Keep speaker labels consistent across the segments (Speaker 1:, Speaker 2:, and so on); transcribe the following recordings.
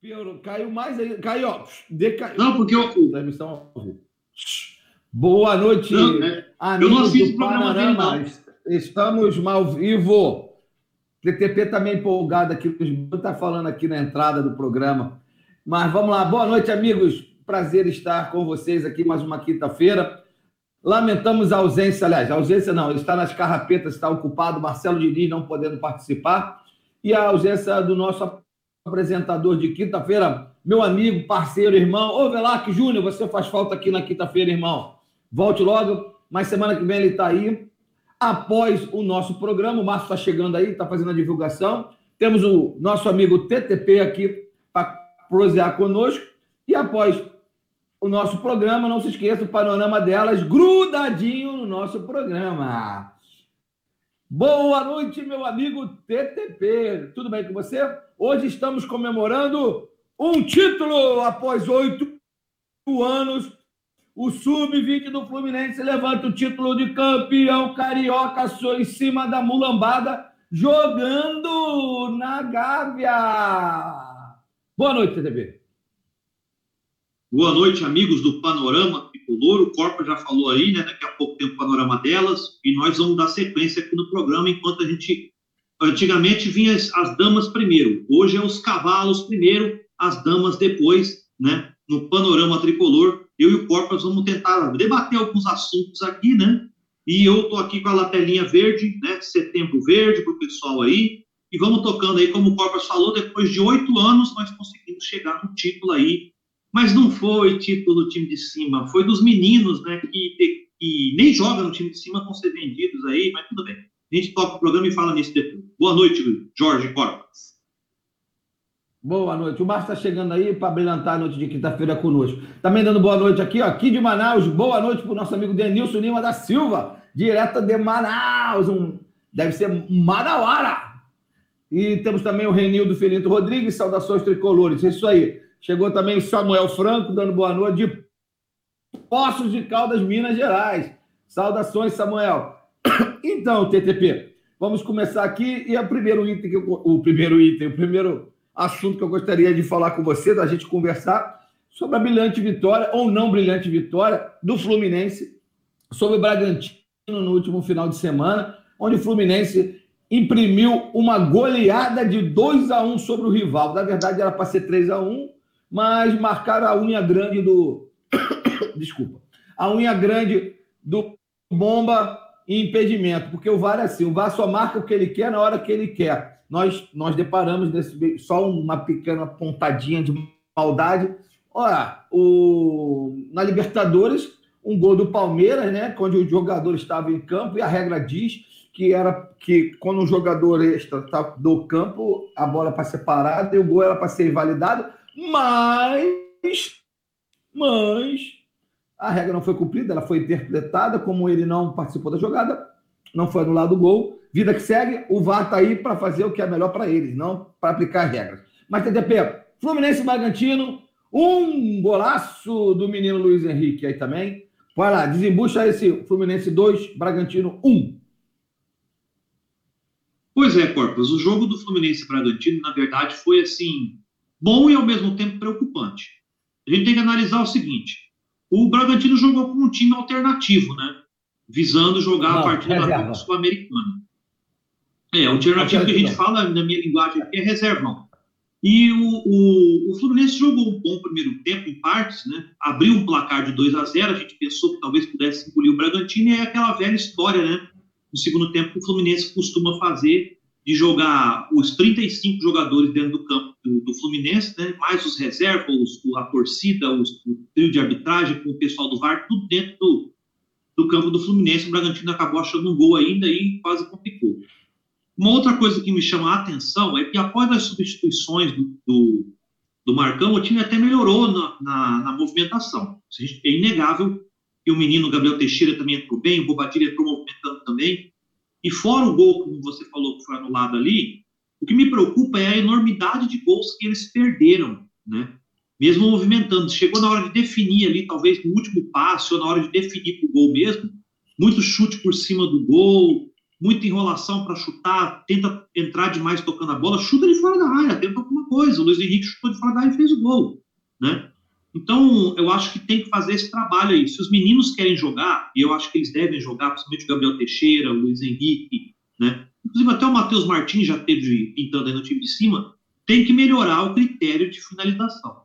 Speaker 1: Piorou, caiu mais aí. Caiu, ó. Decaiu.
Speaker 2: Não, porque eu.
Speaker 1: Transmissão Boa noite,
Speaker 2: Não, é, eu não assisto o programa dele, não.
Speaker 1: Estamos ao vivo. PTP também empolgado aqui, o está falando aqui na entrada do programa. Mas vamos lá, boa noite, amigos. Prazer estar com vocês aqui mais uma quinta-feira. Lamentamos a ausência, aliás, a ausência não, ele está nas carrapetas, está ocupado, Marcelo Diniz não podendo participar, e a ausência do nosso apresentador de quinta-feira, meu amigo, parceiro, irmão, ô Velac Júnior, você faz falta aqui na quinta-feira, irmão. Volte logo, mas semana que vem ele está aí. Após o nosso programa, o Márcio está chegando aí, está fazendo a divulgação. Temos o nosso amigo TTP aqui para prosear conosco. E após o nosso programa, não se esqueça o panorama delas grudadinho no nosso programa. Boa noite, meu amigo TTP. Tudo bem com você? Hoje estamos comemorando um título após oito anos. O sub-20 do Fluminense levanta o título de campeão carioca em cima da mulambada, jogando na Gávea. Boa noite, TTP.
Speaker 2: Boa noite, amigos do Panorama Tricolor. O Corpo já falou aí, né? Daqui a pouco tem o panorama delas e nós vamos dar sequência aqui no programa enquanto a gente. Antigamente vinha as, as damas primeiro, hoje é os cavalos primeiro, as damas depois, né? No Panorama Tricolor, eu e o Corpo vamos tentar debater alguns assuntos aqui, né? E eu tô aqui com a lapelinha verde, né? Setembro verde para o pessoal aí. E vamos tocando aí, como o Corpas falou, depois de oito anos nós conseguimos chegar no título aí mas não foi título do time de cima, foi dos meninos, né, que, que nem jogam no time de cima, vão ser vendidos aí, mas tudo bem. A gente toca o programa e fala nisso depois. Boa noite, Jorge Corpas.
Speaker 1: Boa noite. O Márcio está chegando aí para brilhantar a noite de quinta-feira conosco. Também dando boa noite aqui, ó, aqui de Manaus. Boa noite para o nosso amigo Denilson Lima da Silva, direto de Manaus. Um, deve ser Manauara. E temos também o Renildo Felito Rodrigues, saudações tricolores. É isso aí. Chegou também o Samuel Franco, dando boa noite, de Poços de Caldas, Minas Gerais. Saudações, Samuel. Então, TTP, vamos começar aqui. E o primeiro item, eu, o primeiro item, o primeiro assunto que eu gostaria de falar com você, da gente conversar sobre a brilhante vitória, ou não brilhante vitória, do Fluminense sobre o Bragantino no último final de semana, onde o Fluminense imprimiu uma goleada de 2 a 1 sobre o rival. Na verdade, era para ser 3 a 1 mas marcaram a unha grande do. Desculpa. A unha grande do bomba e impedimento, porque o VAR é assim: o VAR só marca o que ele quer na hora que ele quer. Nós, nós deparamos nesse, só uma pequena pontadinha de maldade. Olha, o, na Libertadores, um gol do Palmeiras, né? Onde o jogador estava em campo, e a regra diz que era que quando o jogador está do campo, a bola para ser parada e o gol era para ser invalidado mas, mas a regra não foi cumprida, ela foi interpretada, como ele não participou da jogada, não foi anulado o gol. Vida que segue, o VAR está aí para fazer o que é melhor para eles, não para aplicar regras. Mas, TTP, Fluminense e Bragantino, um golaço do menino Luiz Henrique aí também. Vai lá, desembucha esse Fluminense 2, Bragantino 1.
Speaker 2: Pois é, Corpus, o jogo do Fluminense Bragantino, na verdade, foi assim, bom e ao mesmo tempo preocupante. A gente tem que analisar o seguinte: o Bragantino jogou com um time alternativo, né? Visando jogar Não, a partida reserva. da Sul-Americana. É, o alternativo que a gente fala na minha linguagem aqui é reservão. E o, o, o, Fluminense jogou um bom primeiro tempo, em partes, né? Abriu um placar de 2 a 0 a gente pensou que talvez pudesse engolir o Bragantino, e é aquela velha história, né? No segundo tempo, o Fluminense costuma fazer de jogar os 35 jogadores dentro do campo do, do Fluminense, né, mais os reservas, a torcida, os, o trio de arbitragem com o pessoal do VAR, tudo dentro do, do campo do Fluminense. O Bragantino acabou achando um gol ainda e quase complicou. Uma outra coisa que me chama a atenção é que após as substituições do, do, do Marcão, o time até melhorou na, na, na movimentação. É inegável que o menino Gabriel Teixeira também entrou bem, o Bobadilha entrou movimentando também. E fora o gol, como você falou, que foi anulado ali, o que me preocupa é a enormidade de gols que eles perderam, né? Mesmo movimentando. Chegou na hora de definir ali, talvez no último passe, ou na hora de definir para o gol mesmo, muito chute por cima do gol, muita enrolação para chutar, tenta entrar demais tocando a bola, chuta de fora da área, tenta alguma coisa. O Luiz Henrique chutou de fora da área e fez o gol, né? Então, eu acho que tem que fazer esse trabalho aí. Se os meninos querem jogar, e eu acho que eles devem jogar, principalmente o Gabriel Teixeira, o Luiz Henrique, né? Inclusive até o Matheus Martins já teve pintando aí no time de cima, tem que melhorar o critério de finalização.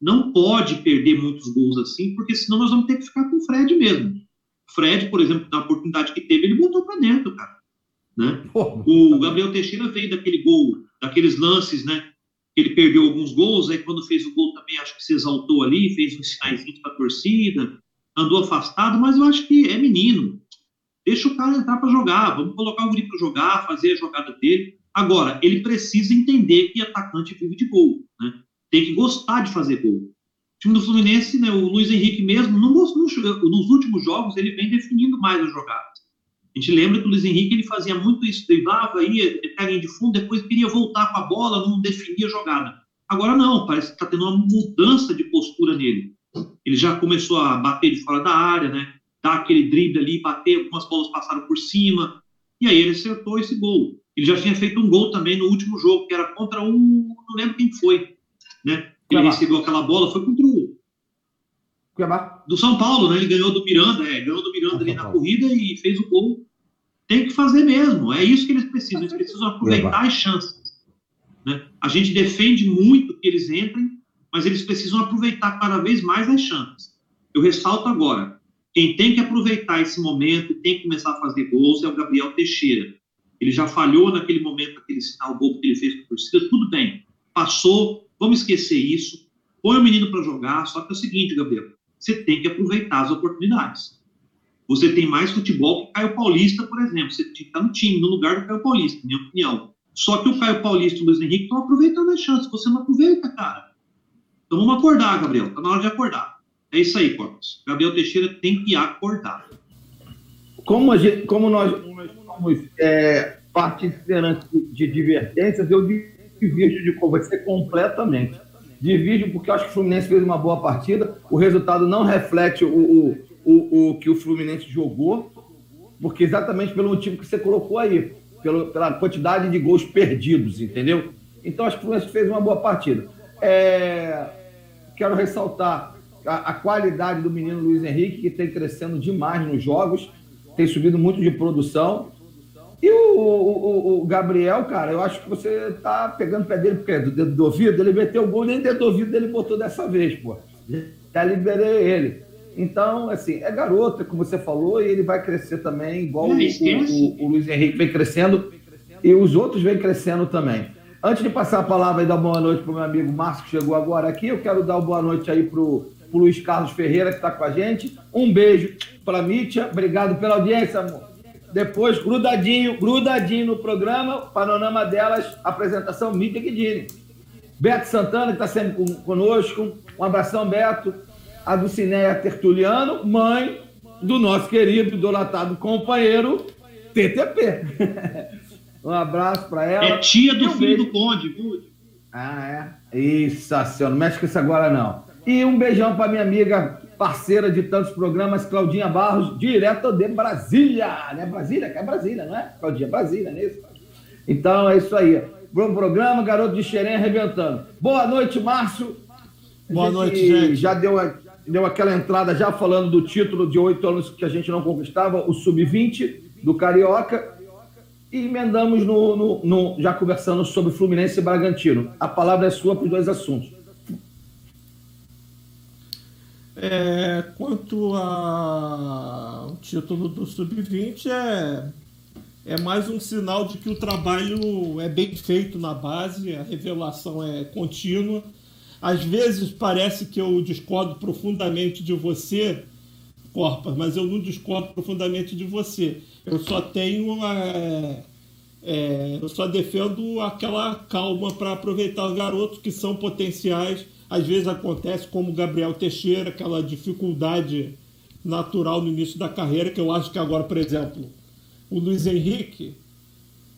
Speaker 2: Não pode perder muitos gols assim, porque senão nós vamos ter que ficar com o Fred mesmo. O Fred, por exemplo, na oportunidade que teve, ele botou para dentro, cara. Né? o Gabriel Teixeira veio daquele gol, daqueles lances, né? Ele perdeu alguns gols, aí quando fez o gol também acho que se exaltou ali, fez uns sinais para a torcida, andou afastado, mas eu acho que é menino. Deixa o cara entrar para jogar, vamos colocar o guri para jogar, fazer a jogada dele. Agora, ele precisa entender que atacante vive de gol, né? Tem que gostar de fazer gol. O time do Fluminense, né, o Luiz Henrique mesmo, não, nos últimos jogos ele vem definindo mais as jogadas. A gente lembra que o Luiz Henrique ele fazia muito isso, driblava, ia, pega de fundo, depois queria voltar com a bola, não definia a jogada. Agora não, parece que está tendo uma mudança de postura nele. Ele já começou a bater de fora da área, né? Dar aquele drible ali, bater, algumas bolas passaram por cima, e aí ele acertou esse gol. Ele já tinha feito um gol também no último jogo, que era contra um, não lembro quem foi, né? Ele recebeu aquela bola, foi contra o Cuiabá. Do São Paulo, né? Ele ganhou do Miranda, é, ganhou do Miranda ali na corrida e fez o gol. Tem que fazer mesmo. É isso que eles precisam. Eles precisam aproveitar as chances. Né? A gente defende muito que eles entrem, mas eles precisam aproveitar cada vez mais as chances. Eu ressalto agora: quem tem que aproveitar esse momento e tem que começar a fazer gols é o Gabriel Teixeira. Ele já falhou naquele momento, aquele sinal gol que ele fez com a torcida. Tudo bem, passou, vamos esquecer isso. Põe o menino para jogar. Só que é o seguinte, Gabriel: você tem que aproveitar as oportunidades. Você tem mais futebol que Caio Paulista, por exemplo. Você está no time, no lugar do Caio Paulista, minha opinião. Só que o Caio Paulista e o Luiz Henrique estão aproveitando as chances. Você não aproveita, cara. Então vamos acordar, Gabriel. Está na hora de acordar. É isso aí, Corpus. Gabriel Teixeira tem que acordar.
Speaker 1: Como, gente, como nós somos é, participantes de advertências, eu divido de você completamente. Divido porque eu acho que o Fluminense fez uma boa partida. O resultado não reflete o, o, o, o que o Fluminense jogou, porque exatamente pelo motivo que você colocou aí, pelo, pela quantidade de gols perdidos, entendeu? Então acho que o Fluminense fez uma boa partida. É, quero ressaltar a, a, qualidade do menino Luiz Henrique, que tem crescendo demais nos jogos, tem subido muito de produção. E o, o, o, Gabriel, cara, eu acho que você tá pegando o pé dele, porque é do dedo do ouvido, ele meteu o gol, nem dedo do ouvido ele botou dessa vez, pô. Já liberei ele. Então, assim, é garoto, como você falou, e ele vai crescer também, igual o, o, o, Luiz Henrique vem crescendo, e os outros vêm crescendo também. Antes de passar a palavra e dar boa noite para o meu amigo Márcio, que chegou agora aqui, eu quero dar boa noite aí para o Luiz Carlos Ferreira, que está com a gente. Um beijo para a Mítia, obrigado pela audiência, amor. Depois, grudadinho, grudadinho no programa, panorama delas, apresentação Mídia Guidini. Beto Santana, que está sempre conosco. Um abração, Beto. A Dulcineia Tertuliano, mãe do nosso querido, idolatado companheiro TTP. um abraço para ela.
Speaker 2: É tia do filho do Conde, viu?
Speaker 1: Ah, é? Isso, senhor. Não mexe com isso agora, não. E um beijão para minha amiga parceira de tantos programas, Claudinha Barros, direto de Brasília. Né? Brasília, que é Brasília, não é? Claudinha, Brasília, não é isso? Então é isso aí. Bom programa, garoto de Xerém arrebentando. Boa noite, Márcio.
Speaker 3: Boa noite, gente.
Speaker 1: Já deu, deu aquela entrada já falando do título de oito anos que a gente não conquistava, o Sub-20 do Carioca. E emendamos no, no, no, já conversando sobre Fluminense e Bragantino. A palavra é sua para os dois assuntos.
Speaker 3: É, quanto ao título do Sub-20, é, é mais um sinal de que o trabalho é bem feito na base, a revelação é contínua. Às vezes parece que eu discordo profundamente de você, Corpa, mas eu não discordo profundamente de você. Eu só tenho. É, é, eu só defendo aquela calma para aproveitar os garotos que são potenciais às vezes acontece como Gabriel Teixeira, aquela dificuldade natural no início da carreira, que eu acho que agora, por exemplo, o Luiz Henrique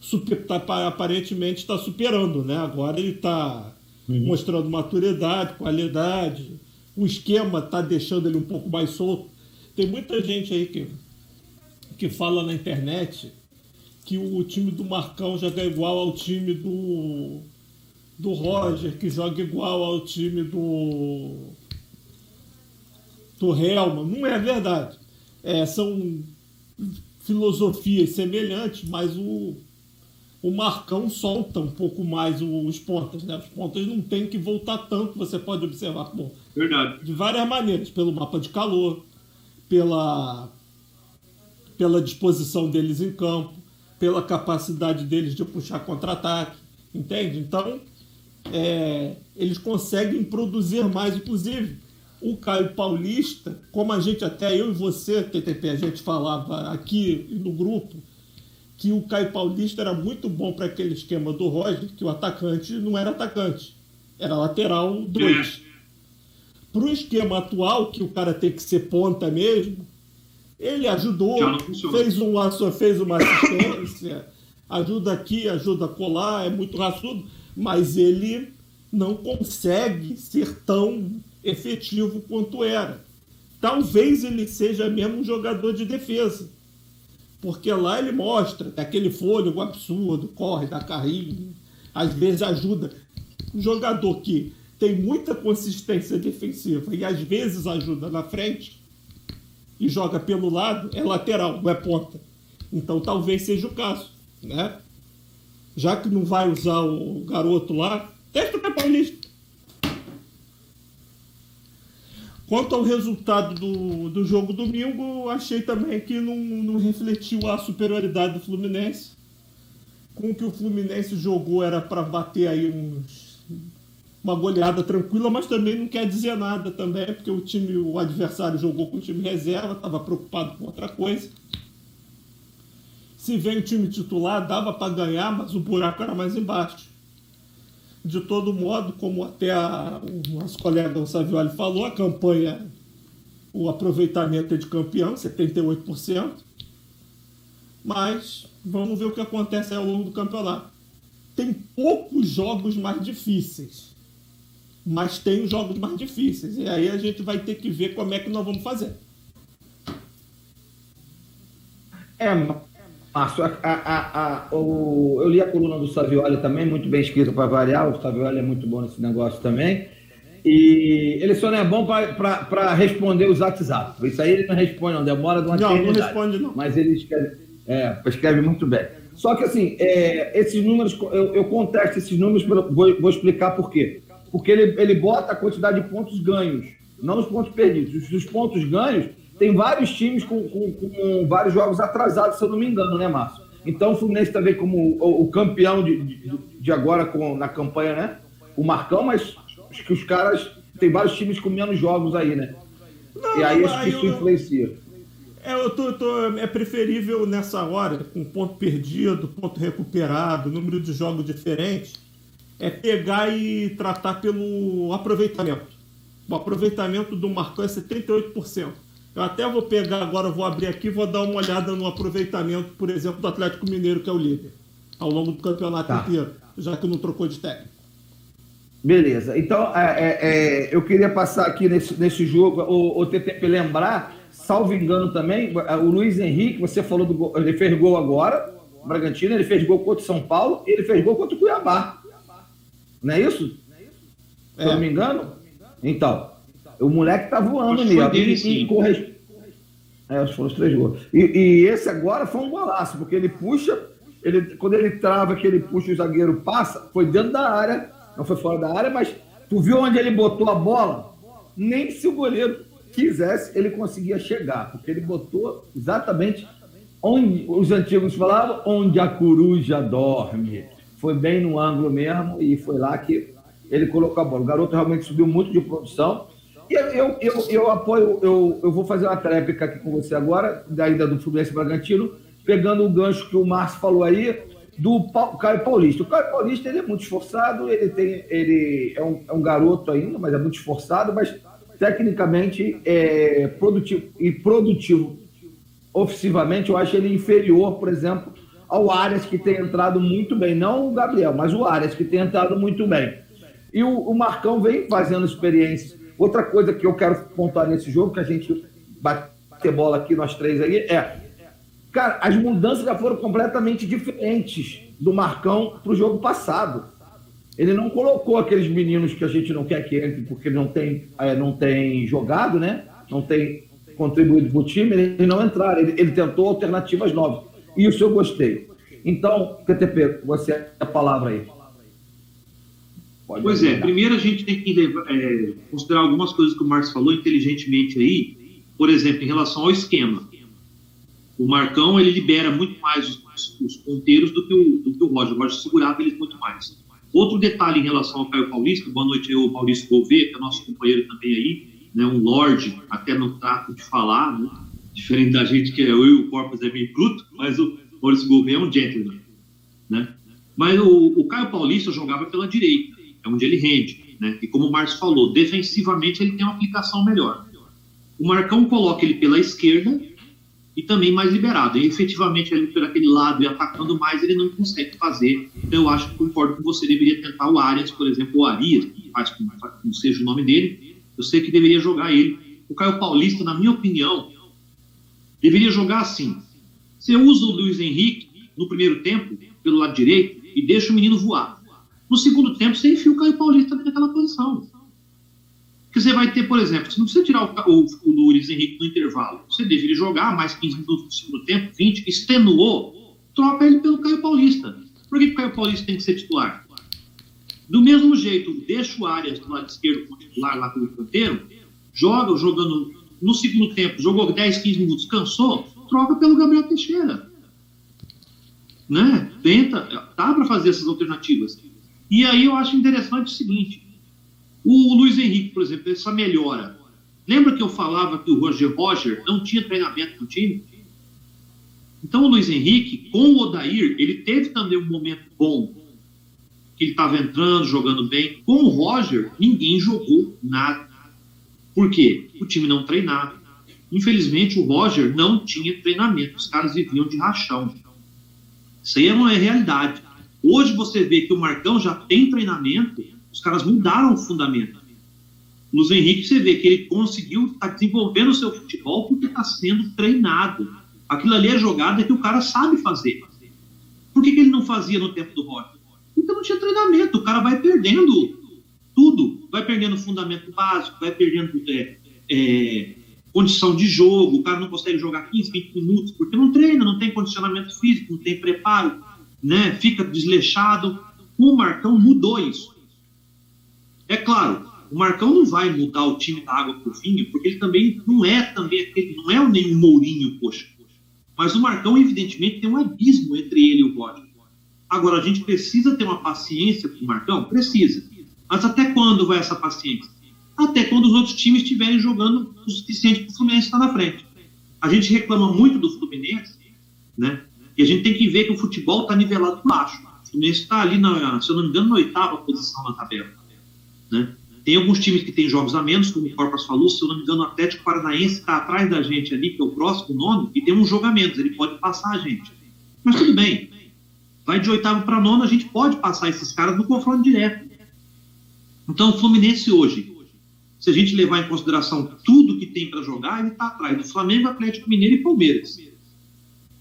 Speaker 3: super, tá, aparentemente está superando, né? Agora ele está uhum. mostrando maturidade, qualidade, o esquema está deixando ele um pouco mais solto. Tem muita gente aí que, que fala na internet que o time do Marcão joga igual ao time do, do Roger, que joga igual ao time do, do Helman. Não é verdade. É, são filosofias semelhantes, mas o, o Marcão solta um pouco mais os pontas. Né? Os pontas não tem que voltar tanto, você pode observar. Bom,
Speaker 2: Verdade.
Speaker 3: De várias maneiras, pelo mapa de calor, pela, pela disposição deles em campo, pela capacidade deles de puxar contra-ataque, entende? Então, é, eles conseguem produzir mais. Inclusive, o Caio Paulista, como a gente até eu e você, TTP, a gente falava aqui no grupo, que o Caio Paulista era muito bom para aquele esquema do Roger, que o atacante não era atacante, era lateral 2. É. Para o esquema atual, que o cara tem que ser ponta mesmo, ele ajudou, fez, um, fez uma assistência, ajuda aqui, ajuda a colar, é muito raçudo, mas ele não consegue ser tão efetivo quanto era. Talvez ele seja mesmo um jogador de defesa. Porque lá ele mostra aquele fôlego absurdo, corre, dá carrinho, às vezes ajuda. Um jogador que tem muita consistência defensiva e às vezes ajuda na frente, e joga pelo lado, é lateral, não é ponta. Então talvez seja o caso, né? Já que não vai usar o garoto lá, testa o Paulista. Quanto ao resultado do, do jogo domingo, achei também que não, não refletiu a superioridade do Fluminense. Com o que o Fluminense jogou era para bater aí uns uma goleada tranquila, mas também não quer dizer nada também, porque o time, o adversário jogou com o time reserva, estava preocupado com outra coisa. Se vem time titular, dava para ganhar, mas o buraco era mais embaixo. De todo modo, como até a, o nosso colega Savioli falou, a campanha, o aproveitamento é de campeão, 78%. Mas vamos ver o que acontece ao longo do campeonato. Tem poucos jogos mais difíceis mas tem os jogos mais difíceis. E aí a gente vai ter que ver como é que nós vamos fazer.
Speaker 1: É, Márcio, a, a, a, o, eu li a coluna do Savioli também, muito bem escrita para variar. O Savioli é muito bom nesse negócio também. E ele só não é bom para responder os WhatsApp. Isso aí ele não responde, não. Demora de uma
Speaker 3: Não, não responde, não.
Speaker 1: Mas ele escreve, é, escreve muito bem. Só que, assim, é, esses números, eu, eu contesto esses números, vou, vou explicar por quê porque ele, ele bota a quantidade de pontos ganhos, não os pontos perdidos. Os, os pontos ganhos, tem vários times com, com, com, vários jogos atrasados, se eu não me engano, né, Márcio? Então o Fluminense também como o, o campeão de, de, de, agora com, na campanha, né? O Marcão, mas acho que os caras. Tem vários times com menos jogos aí, né? Não, e aí acho que isso eu, influencia.
Speaker 3: É, eu tô, eu tô, é preferível nessa hora, com ponto perdido, ponto recuperado, número de jogos diferentes é pegar e tratar pelo aproveitamento. O aproveitamento do Marcão é 78%. Eu até vou pegar agora, vou abrir aqui vou dar uma olhada no aproveitamento, por exemplo, do Atlético Mineiro, que é o líder, ao longo do campeonato tá. inteiro, já que não trocou de técnico.
Speaker 1: Beleza. Então, é, é, é, eu queria passar aqui nesse, nesse jogo, o, o TTP lembrar, salvo engano também, o Luiz Henrique, você falou do gol, ele fez gol agora, Bragantino, ele fez gol contra o São Paulo e ele fez gol contra o Cuiabá. Não é isso? É. Se eu não me engano? Então, o moleque tá voando. Dele, e, e corre... É, foram os três gols. E, e, esse agora foi um golaço, porque ele puxa, ele, quando ele trava, que ele puxa, o zagueiro passa, foi dentro da área, não foi fora da área, mas tu viu onde ele botou a bola? Nem se o goleiro quisesse, ele conseguia chegar, porque ele botou exatamente onde os antigos falavam, onde a coruja dorme foi bem no ângulo mesmo e foi lá que ele colocou a bola. O garoto realmente subiu muito de produção. Eu, eu, eu, eu apoio, eu, eu vou fazer uma tréplica aqui com você agora, da ida do Fluminense Bragantino, pegando o gancho que o Márcio falou aí, do Caio Paulista. O Caio Paulista ele é muito esforçado, ele, tem, ele é, um, é um garoto ainda, mas é muito esforçado, mas tecnicamente é produtivo e produtivo ofensivamente, eu acho ele inferior, por exemplo, ao Arias, que tem entrado muito bem. Não o Gabriel, mas o Arias, que tem entrado muito bem. E o, o Marcão vem fazendo experiências. Outra coisa que eu quero pontuar nesse jogo, que a gente bater bola aqui, nós três aí, é Cara, as mudanças já foram completamente diferentes do Marcão para o jogo passado. Ele não colocou aqueles meninos que a gente não quer que entre porque não tem, é, não tem jogado, né? Não tem contribuído para o time, eles não entraram. Ele, ele, tentou alternativas novas. Isso eu gostei. Então, PTP, você a palavra aí.
Speaker 2: Pode pois é, primeiro a gente tem que levar, é, considerar algumas coisas que o Marcos falou inteligentemente aí, por exemplo, em relação ao esquema. O Marcão ele libera muito mais os, os ponteiros do que, o, do que o Roger. O Roger segurava eles muito mais. Outro detalhe em relação ao Caio Paulista, boa noite aí, o Maurício Gouveia, que é nosso companheiro também aí, né, um lorde, até no trato de falar, né, diferente da gente que é eu e o Corpus é meio bruto, mas o Maurício Gouveia é um gentleman. Né? Mas o, o Caio Paulista jogava pela direita é onde ele rende. Né? E como o Márcio falou, defensivamente ele tem uma aplicação melhor. O Marcão coloca ele pela esquerda e também mais liberado. E efetivamente ele por aquele lado e atacando mais, ele não consegue fazer. Então eu acho que concordo com você, deveria tentar o Arias, por exemplo, o Arias, que faz como, como seja o nome dele. Eu sei que deveria jogar ele. O Caio Paulista, na minha opinião, deveria jogar assim. Você usa o Luiz Henrique no primeiro tempo, pelo lado direito, e deixa o menino voar. No segundo tempo, você enfia o Caio Paulista naquela posição. Porque você vai ter, por exemplo, você não precisa tirar o, o, o Luiz Henrique no intervalo. Você ele jogar mais 15 minutos no segundo tempo, 20, extenuou, troca ele pelo Caio Paulista. Por que, o Caio Paulista tem que ser titular? Do mesmo jeito, deixa o Arias do lado esquerdo como titular lá pelo canteiro, joga jogando no segundo tempo, jogou 10, 15 minutos, cansou, troca pelo Gabriel Teixeira. Né? Tenta, dá para fazer essas alternativas. E aí eu acho interessante o seguinte: o Luiz Henrique, por exemplo, essa melhora. Lembra que eu falava que o Roger Roger não tinha treinamento no time? Então o Luiz Henrique, com o Odair, ele teve também um momento bom. Que ele estava entrando, jogando bem. Com o Roger, ninguém jogou nada. Por quê? O time não treinava. Infelizmente, o Roger não tinha treinamento. Os caras viviam de rachão. Isso aí é realidade. Hoje você vê que o Marcão já tem treinamento, os caras mudaram o fundamento. Luiz Henrique, você vê que ele conseguiu estar tá desenvolvendo o seu futebol porque está sendo treinado. Aquilo ali é jogada que o cara sabe fazer. Por que, que ele não fazia no tempo do Rock? Porque não tinha treinamento. O cara vai perdendo tudo. Vai perdendo fundamento básico, vai perdendo é, é, condição de jogo. O cara não consegue jogar 15, 20 minutos porque não treina, não tem condicionamento físico, não tem preparo né, fica desleixado. O Marcão mudou isso. É claro, o Marcão não vai mudar o time da água para o vinho, porque ele também não é também aquele, não é nem um Mourinho, poxa. Mas o Marcão, evidentemente, tem um abismo entre ele e o Roger. Agora, a gente precisa ter uma paciência com o Marcão? Precisa. Mas até quando vai essa paciência? Até quando os outros times estiverem jogando o suficiente para o Fluminense estar na frente. A gente reclama muito do Fluminense, né? E a gente tem que ver que o futebol está nivelado baixo. O Fluminense está ali, na, se eu não me engano, na oitava posição na tabela. Né? Tem alguns times que têm jogos a menos, como o Corpas falou, se eu não me engano, o Atlético Paranaense está atrás da gente ali, que é o próximo nome, e tem um jogo menos, ele pode passar a gente. Mas tudo bem. Vai de oitavo para nono, a gente pode passar esses caras no confronto direto. Então, o Fluminense hoje, se a gente levar em consideração tudo que tem para jogar, ele está atrás do Flamengo, Atlético Mineiro e Palmeiras.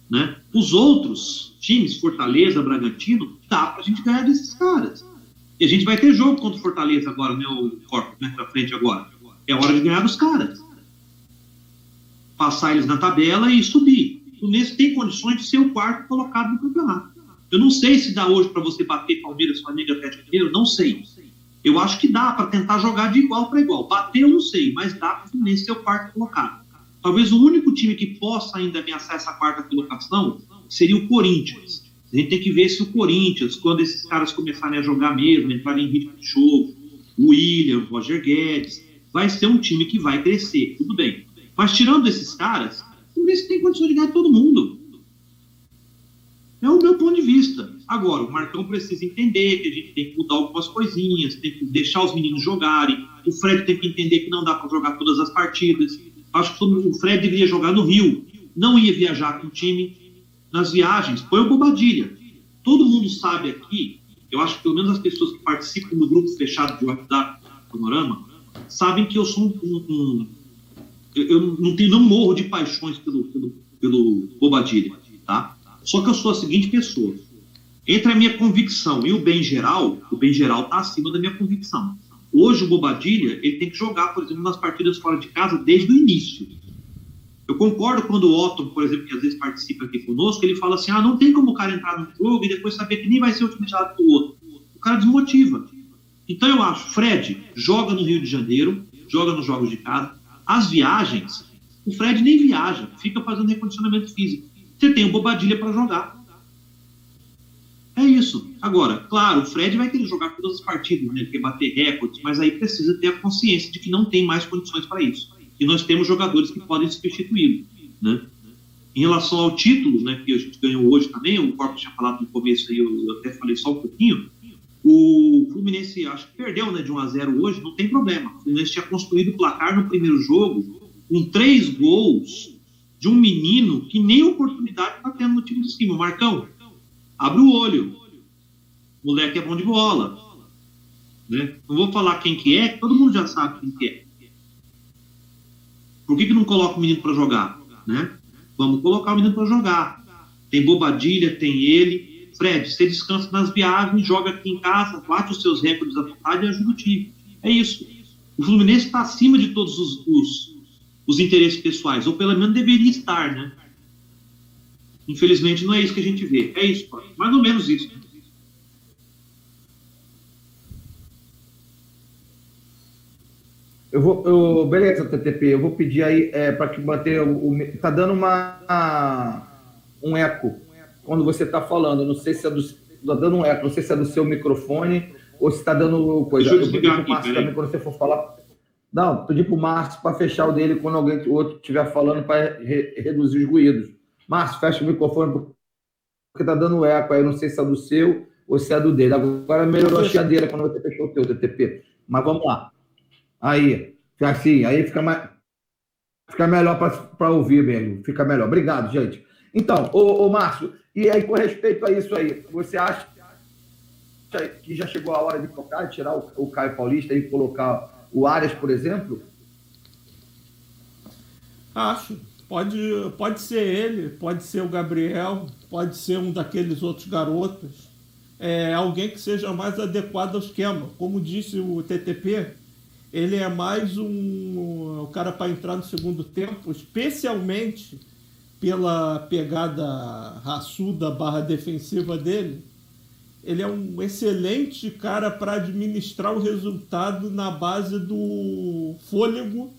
Speaker 2: Né? Os outros times, Fortaleza, Bragantino, dá para a gente ganhar desses caras. E a gente vai ter jogo contra o Fortaleza agora, o Corpo, né, pra frente agora. É hora de ganhar dos caras. Passar eles na tabela e subir. O Fluminense tem condições de ser o quarto colocado no campeonato. Eu não sei se dá hoje para você bater Palmeiras, Flamengo, Atlético Mineiro, não sei. Eu acho que dá para tentar jogar de igual para igual. Bater eu não sei, mas dá para o Fluminense ser o quarto colocado. Talvez o único time que possa ainda ameaçar essa quarta colocação seria o Corinthians. A gente tem que ver se o Corinthians, quando esses caras começarem a jogar mesmo, entrarem em ritmo de jogo, o William, o Roger Guedes, vai ser um time que vai crescer, tudo bem. Mas tirando esses caras, o Fluminense tem condições de ganhar todo mundo. É o meu ponto de vista. Agora, o Marcão precisa entender que a gente tem que mudar algumas coisinhas, tem que deixar os meninos jogarem. O Fred tem que entender que não dá para jogar todas as partidas. Acho que o Fred deveria jogar no Rio. Não ia viajar com o time. Nas viagens, põe o Bobadilha. Todo mundo sabe aqui, eu acho que pelo menos as pessoas que participam do grupo fechado de WhatsApp Panorama, sabem que eu sou um. um eu, não, tenho, não morro de paixões pelo, pelo, pelo Bobadilha, tá? Só que eu sou a seguinte pessoa. Entre a minha convicção e o bem geral, o bem geral está acima da minha convicção. Hoje o Bobadilha, ele tem que jogar, por exemplo, nas partidas fora de casa desde o início. Eu concordo quando o Otto, por exemplo, que às vezes participa aqui conosco, ele fala assim: ah, não tem como o cara entrar no jogo e depois saber que nem vai ser utilizado do outro. O cara desmotiva. Então eu acho, Fred joga no Rio de Janeiro, joga nos jogos de casa. As viagens, o Fred nem viaja, fica fazendo recondicionamento físico. Você tem o Bobadilha para jogar. É isso. Agora, claro, o Fred vai querer jogar todas as partidas, né? Ele quer bater recordes, mas aí precisa ter a consciência de que não tem mais condições para isso. E nós temos jogadores que podem substituí-lo, né? Em relação ao título, né, que a gente ganhou hoje também, o Corpo tinha falado no começo aí, eu até falei só um pouquinho, o Fluminense, acho que perdeu né, de 1 a 0 hoje, não tem problema. O Fluminense tinha construído o placar no primeiro jogo com três gols de um menino que nem oportunidade está tendo no time de cima. Marcão, abre o olho. O moleque é bom de bola. Né? Não vou falar quem que é, todo mundo já sabe quem que é. Por que, que não coloca o menino para jogar? Né? Vamos colocar o menino para jogar. Tem Bobadilha, tem ele. Fred, você descansa nas viagens, joga aqui em casa, bate os seus recordes à vontade e ajuda o time. É isso. O Fluminense está acima de todos os, os, os, interesses pessoais, ou pelo menos deveria estar, né? Infelizmente não é isso que a gente vê. É isso, mais ou menos isso.
Speaker 1: Eu vou, eu, beleza, TTP, eu vou pedir aí é, para que manter o, o. Tá dando uma, um eco quando você está falando. Não sei se é do. Está dando um eco, não sei se é do seu microfone ou se está dando coisa.
Speaker 2: Deixa eu explicar aqui,
Speaker 1: Márcio também, quando você for falar. Não, pedi para o Márcio para fechar o dele quando alguém o outro estiver falando para re, reduzir os ruídos. Márcio, fecha o microfone porque está dando eco aí. Não sei se é do seu ou se é do dele. Agora melhorou a chiadeira quando você fechou o teu DTP. Mas vamos lá. Aí, assim, aí fica mais. Fica melhor para ouvir mesmo. Fica melhor. Obrigado, gente. Então, ô, ô Márcio, e aí, com respeito a isso aí, você acha que já chegou a hora de de tirar o, o Caio Paulista e colocar o Arias, por exemplo?
Speaker 3: Acho. Pode, pode ser ele, pode ser o Gabriel, pode ser um daqueles outros garotos. É, alguém que seja mais adequado ao esquema. Como disse o TTP, ele é mais um, um cara para entrar no segundo tempo, especialmente pela pegada raçuda barra defensiva dele, ele é um excelente cara para administrar o resultado na base do fôlego.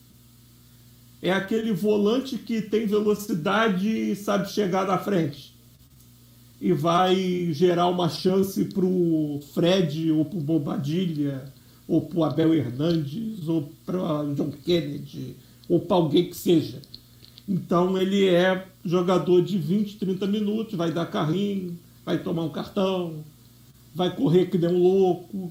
Speaker 3: É aquele volante que tem velocidade e sabe chegar na frente. E vai gerar uma chance para o Fred ou para o Bobadilha ou para o Abel Hernandes ou para John Kennedy ou para alguém que seja então ele é jogador de 20, 30 minutos, vai dar carrinho, vai tomar um cartão, vai correr que nem um louco,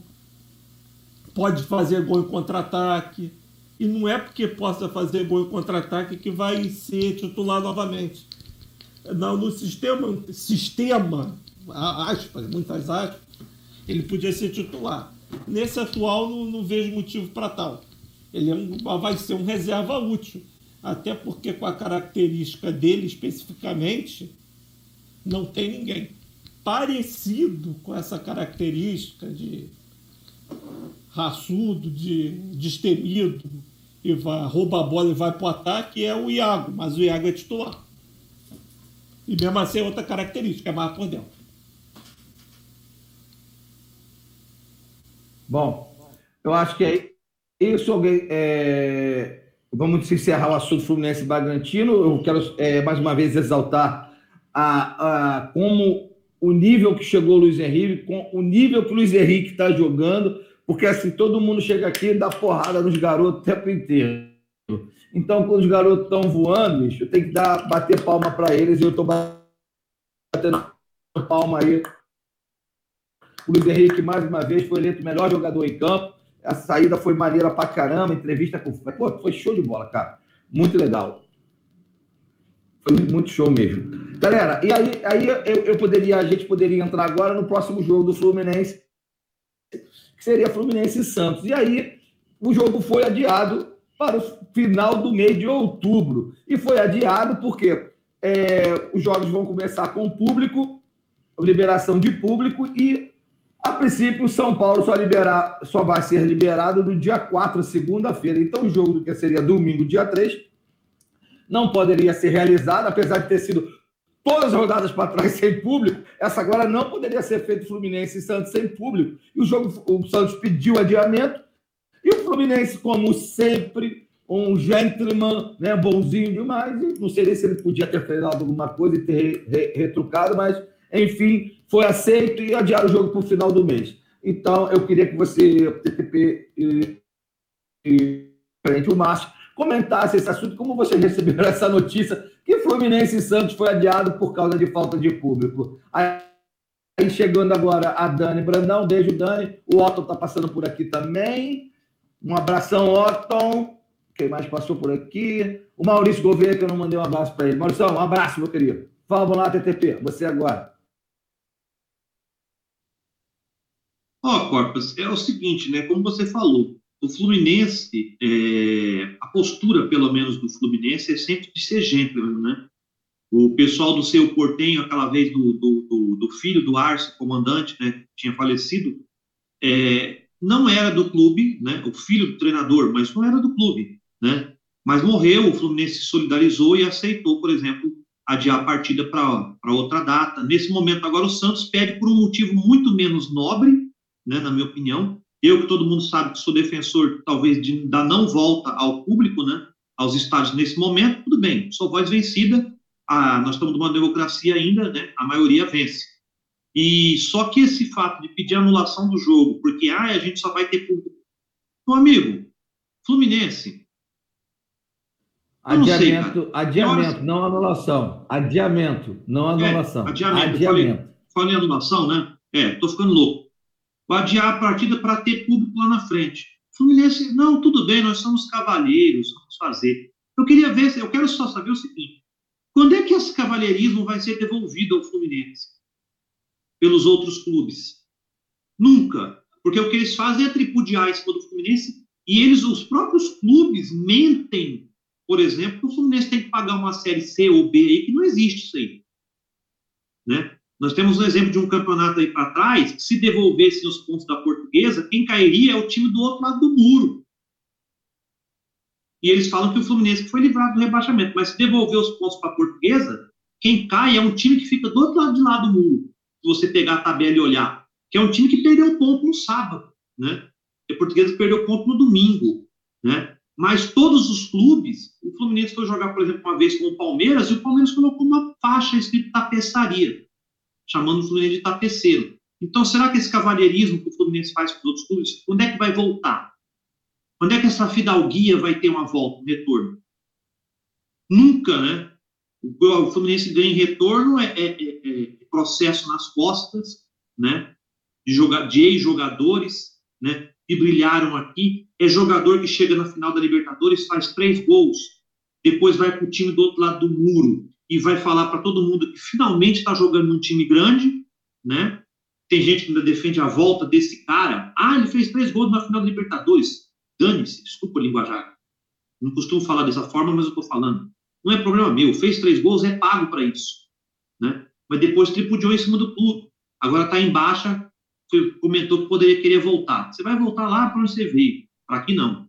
Speaker 3: pode fazer gol em contra-ataque. E não é porque possa fazer gol em contra-ataque que vai ser titular novamente. Não, no sistema, sistema, aspas, muitas aspas, ele podia ser titular. Nesse atual, não, não vejo motivo para tal. Ele é um, vai ser um reserva útil até porque com a característica dele especificamente, não tem ninguém parecido com essa característica de raçudo, de destemido, e vai, rouba a bola e vai para o ataque, é o Iago, mas o Iago é titular. E mesmo assim é outra característica, é mais por dentro.
Speaker 1: Bom, eu acho que é isso. É, vamos encerrar o assunto Fluminense Bragantino. Eu quero é, mais uma vez exaltar a, a, como o nível que chegou o Luiz Henrique, com o nível que o Luiz Henrique está jogando, porque assim todo mundo chega aqui e dá porrada nos garotos o tempo inteiro. Então, quando os garotos estão voando, eu tenho que dar, bater palma para eles e eu estou batendo palma aí. O Luiz Henrique, mais uma vez, foi eleito o melhor jogador em campo. A saída foi maneira pra caramba, entrevista com. Pô, foi show de bola, cara. Muito legal. Foi muito show mesmo. Galera, e aí, aí eu, eu poderia, a gente poderia entrar agora no próximo jogo do Fluminense, que seria Fluminense e Santos. E aí o jogo foi adiado para o final do mês de outubro. E foi adiado porque é, os jogos vão começar com público, liberação de público, e a princípio o São Paulo só, liberar, só vai ser liberado no dia 4, segunda-feira. Então o jogo que seria domingo, dia 3, não poderia ser realizado, apesar de ter sido todas as rodadas para trás sem público, essa agora não poderia ser feito Fluminense e Santos sem público. E o jogo, o Santos pediu adiamento, e o Fluminense, como sempre, um gentleman, né, bonzinho demais. Não sei se ele podia ter feito alguma coisa e ter re, retrucado, mas, enfim, foi aceito e adiaram o jogo para o final do mês. Então, eu queria que você, TTP e, e o Márcio, comentasse esse assunto, como vocês receberam essa notícia que Fluminense e Santos foi adiado por causa de falta de público. Aí, chegando agora a Dani Brandão, beijo Dani, o Otton está passando por aqui também. Um abração, Otton. Quem mais passou por aqui? O Maurício Gouveia, que eu não mandei um abraço para ele. Maurício, um abraço, meu querido. Vamos lá, TTP. Você agora.
Speaker 2: Ó, oh, Corpus, é o seguinte, né? Como você falou, o Fluminense, é, a postura, pelo menos, do Fluminense é sempre de ser gentleman, né? O pessoal do seu Portenho, aquela vez do, do, do, filho do Arce, comandante, né? Tinha falecido, é, não era do clube, né? O filho do treinador, mas não era do clube né? Mas morreu, o Fluminense se solidarizou e aceitou, por exemplo, adiar a partida para outra data. Nesse momento, agora o Santos pede por um motivo muito menos nobre, né, na minha opinião. Eu, que todo mundo sabe que sou defensor, talvez, de, da não volta ao público, né, aos estádios nesse momento, tudo bem, sou voz vencida, a, nós estamos numa democracia ainda, né, a maioria vence. E só que esse fato de pedir anulação do jogo, porque ah, a gente só vai ter público. Meu amigo, Fluminense,
Speaker 1: Adiamento, sei, adiamento, não anulação. Adiamento, não é, anulação.
Speaker 2: É, adiamento. adiamento. Falei, falei, anulação, né? É, tô ficando louco. Vou adiar a partida para ter público lá na frente. Fluminense, não, tudo bem, nós somos cavalheiros, vamos fazer. Eu queria ver, eu quero só saber o seguinte: quando é que esse cavalheirismo vai ser devolvido ao Fluminense? Pelos outros clubes? Nunca. Porque o que eles fazem é tripudiar em cima do Fluminense e eles, os próprios clubes, mentem por exemplo, que o Fluminense tem que pagar uma série C ou B aí, que não existe isso aí. Né? Nós temos um exemplo de um campeonato aí para trás, que se devolvessem os pontos da portuguesa, quem cairia é o time do outro lado do muro. E eles falam que o Fluminense foi livrado do rebaixamento, mas se devolver os pontos para a portuguesa, quem cai é um time que fica do outro lado de lá do muro. Se você pegar a tabela e olhar, que é um time que perdeu ponto no sábado, né? E a portuguesa perdeu ponto no domingo, né? Mas todos os clubes, o Fluminense foi jogar, por exemplo, uma vez com o Palmeiras, e o Palmeiras colocou uma faixa escrito tapeçaria, chamando o Fluminense de tapeceiro. Então, será que esse cavalheirismo que o Fluminense faz com os outros clubes, quando é que vai voltar? Quando é que essa fidalguia vai ter uma volta, um retorno? Nunca, né? O Fluminense ganha em retorno é, é, é, é processo nas costas, né? De, de ex-jogadores, né? Que brilharam aqui é jogador que chega na final da Libertadores, faz três gols, depois vai para o time do outro lado do muro e vai falar para todo mundo que finalmente está jogando num time grande, né? Tem gente que ainda defende a volta desse cara. Ah, ele fez três gols na final da Libertadores. Dane-se, desculpa o linguajar. Não costumo falar dessa forma, mas eu estou falando. Não é problema meu. Fez três gols, é pago para isso. Né? Mas depois tripudiou em cima do clube. Agora está em baixa, comentou que poderia querer voltar. Você vai voltar lá para onde você veio. Aqui não.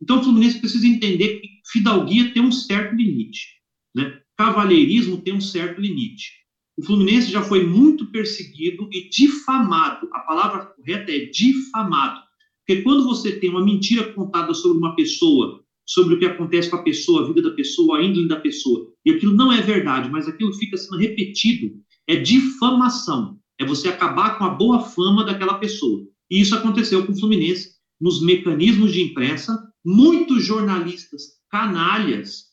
Speaker 2: Então o Fluminense precisa entender que fidalguia tem um certo limite. Né? Cavalheirismo tem um certo limite. O Fluminense já foi muito perseguido e difamado. A palavra correta é difamado. Porque quando você tem uma mentira contada sobre uma pessoa, sobre o que acontece com a pessoa, a vida da pessoa, a índole da pessoa, e aquilo não é verdade, mas aquilo fica sendo repetido, é difamação. É você acabar com a boa fama daquela pessoa. E isso aconteceu com o Fluminense nos mecanismos de imprensa, muitos jornalistas canalhas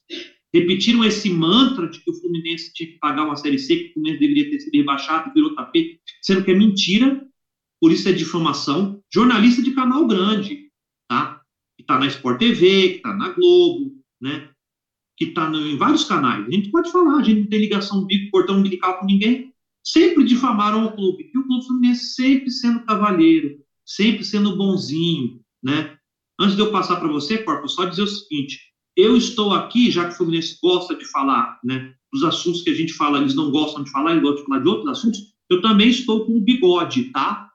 Speaker 2: repetiram esse mantra de que o Fluminense tinha que pagar uma Série C, que o Fluminense deveria ter sido rebaixado, virou tapete, sendo que é mentira, por isso é difamação. Jornalista de canal grande, tá? Que está na Sport TV, que está na Globo, né? Que está em vários canais. A gente pode falar, a gente não tem ligação bico, portão umbilical com ninguém. Sempre difamaram o clube. E o clube Fluminense sempre sendo cavalheiro, sempre sendo bonzinho, né? Antes de eu passar para você, Corpo, só dizer o seguinte: eu estou aqui, já que o Fluminense gosta de falar, né, dos assuntos que a gente fala, eles não gostam de falar, eles gostam de falar de outros assuntos, eu também estou com o bigode, tá?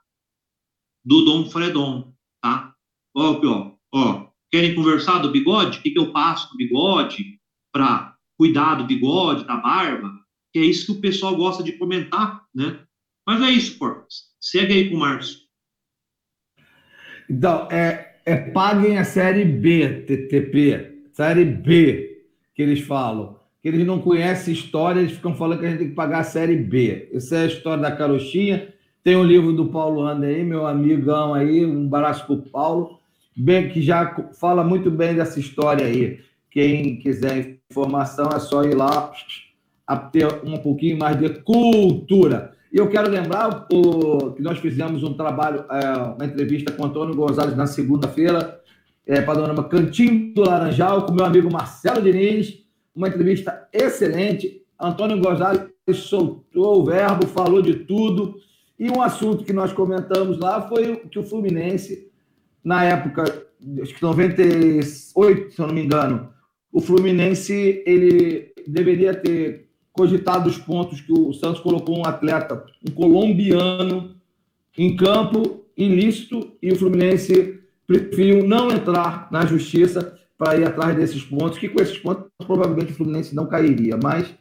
Speaker 2: Do Dom Fredon, tá? Ó, ó, ó, querem conversar do bigode? O que, que eu passo no bigode para cuidar do bigode, da barba? Que é isso que o pessoal gosta de comentar, né? Mas é isso, Porcas. Segue aí com o Márcio.
Speaker 1: Então, é, é paguem a série B, TTP, série B, que eles falam. Que eles não conhecem história, eles ficam falando que a gente tem que pagar a série B. Essa é a história da carochinha. Tem o um livro do Paulo Anda aí, meu amigão aí, um abraço para o Paulo, bem, que já fala muito bem dessa história aí. Quem quiser informação é só ir lá a ter um pouquinho mais de cultura. E eu quero lembrar o, que nós fizemos um trabalho, é, uma entrevista com Antônio Gonzalez na segunda-feira, é, panorama Cantinho do Laranjal, com meu amigo Marcelo Diniz. Uma entrevista excelente. Antônio Gonzalez soltou o verbo, falou de tudo. E um assunto que nós comentamos lá foi que o Fluminense, na época, acho que 98, se eu não me engano, o Fluminense ele deveria ter cogitado os pontos que o Santos colocou um atleta, um colombiano, em campo ilícito e o Fluminense preferiu não entrar na justiça para ir atrás desses pontos, que com esses pontos provavelmente o Fluminense não cairia, mas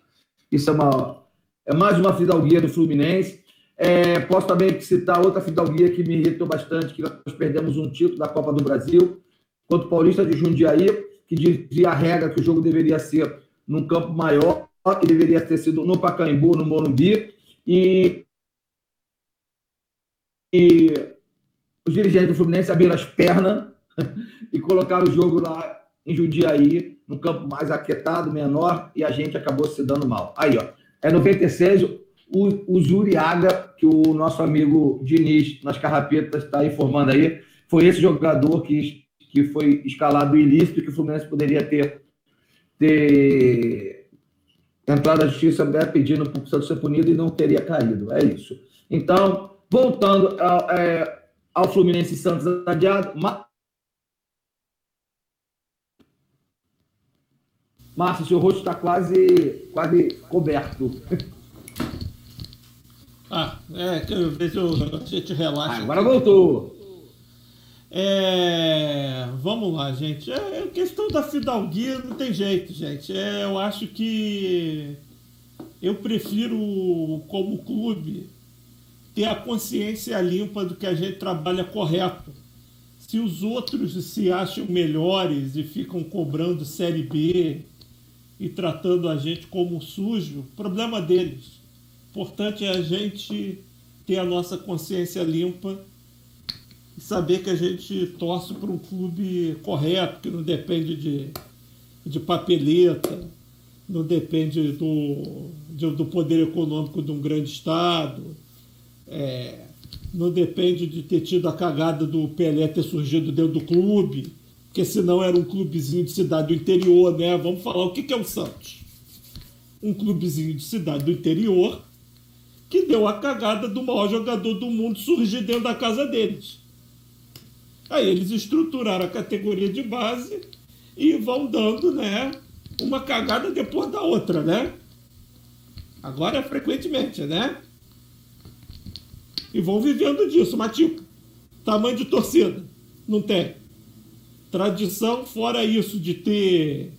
Speaker 1: isso é, uma, é mais uma fidalguia do Fluminense. É, posso também citar outra fidalguia que me irritou bastante, que nós perdemos um título da Copa do Brasil contra o Paulista de Jundiaí, que dizia a regra que o jogo deveria ser num campo maior, que deveria ter sido no Pacaembu, no Morumbi, e, e os dirigentes do Fluminense abriram as pernas e colocaram o jogo lá em Jundiaí, no campo mais aquietado, menor, e a gente acabou se dando mal. Aí, ó, é 96, o, o Zuriaga, que o nosso amigo Diniz, nas carrapetas, está informando aí, foi esse jogador que, que foi escalado ilícito que o Fluminense poderia ter, ter entrar na justiça é pedindo para o ser punido e não teria caído. É isso. Então, voltando ao, é, ao Fluminense Santos adiado. Ma... Márcio, seu rosto está quase, quase coberto.
Speaker 3: Ah, é, que eu vejo a gente relaxa.
Speaker 1: Ah, agora voltou.
Speaker 3: É, vamos lá, gente. É, é, questão da fidalguia não tem jeito, gente. É, eu acho que eu prefiro, como clube, ter a consciência limpa do que a gente trabalha correto. Se os outros se acham melhores e ficam cobrando Série B e tratando a gente como sujo, problema deles. O importante é a gente ter a nossa consciência limpa e saber que a gente torce para um clube correto, que não depende de, de papeleta, não depende do, de, do poder econômico de um grande Estado, é, não depende de ter tido a cagada do Pelé ter surgido dentro do clube, porque senão era um clubezinho de cidade do interior, né? Vamos falar o que, que é o Santos. Um clubezinho de cidade do interior que deu a cagada do maior jogador do mundo surgir dentro da casa deles. Aí eles estruturaram a categoria de base e vão dando, né, uma cagada depois da outra, né? Agora frequentemente, né? E vão vivendo disso, mas tipo, tamanho de torcida, não tem. Tradição fora isso de ter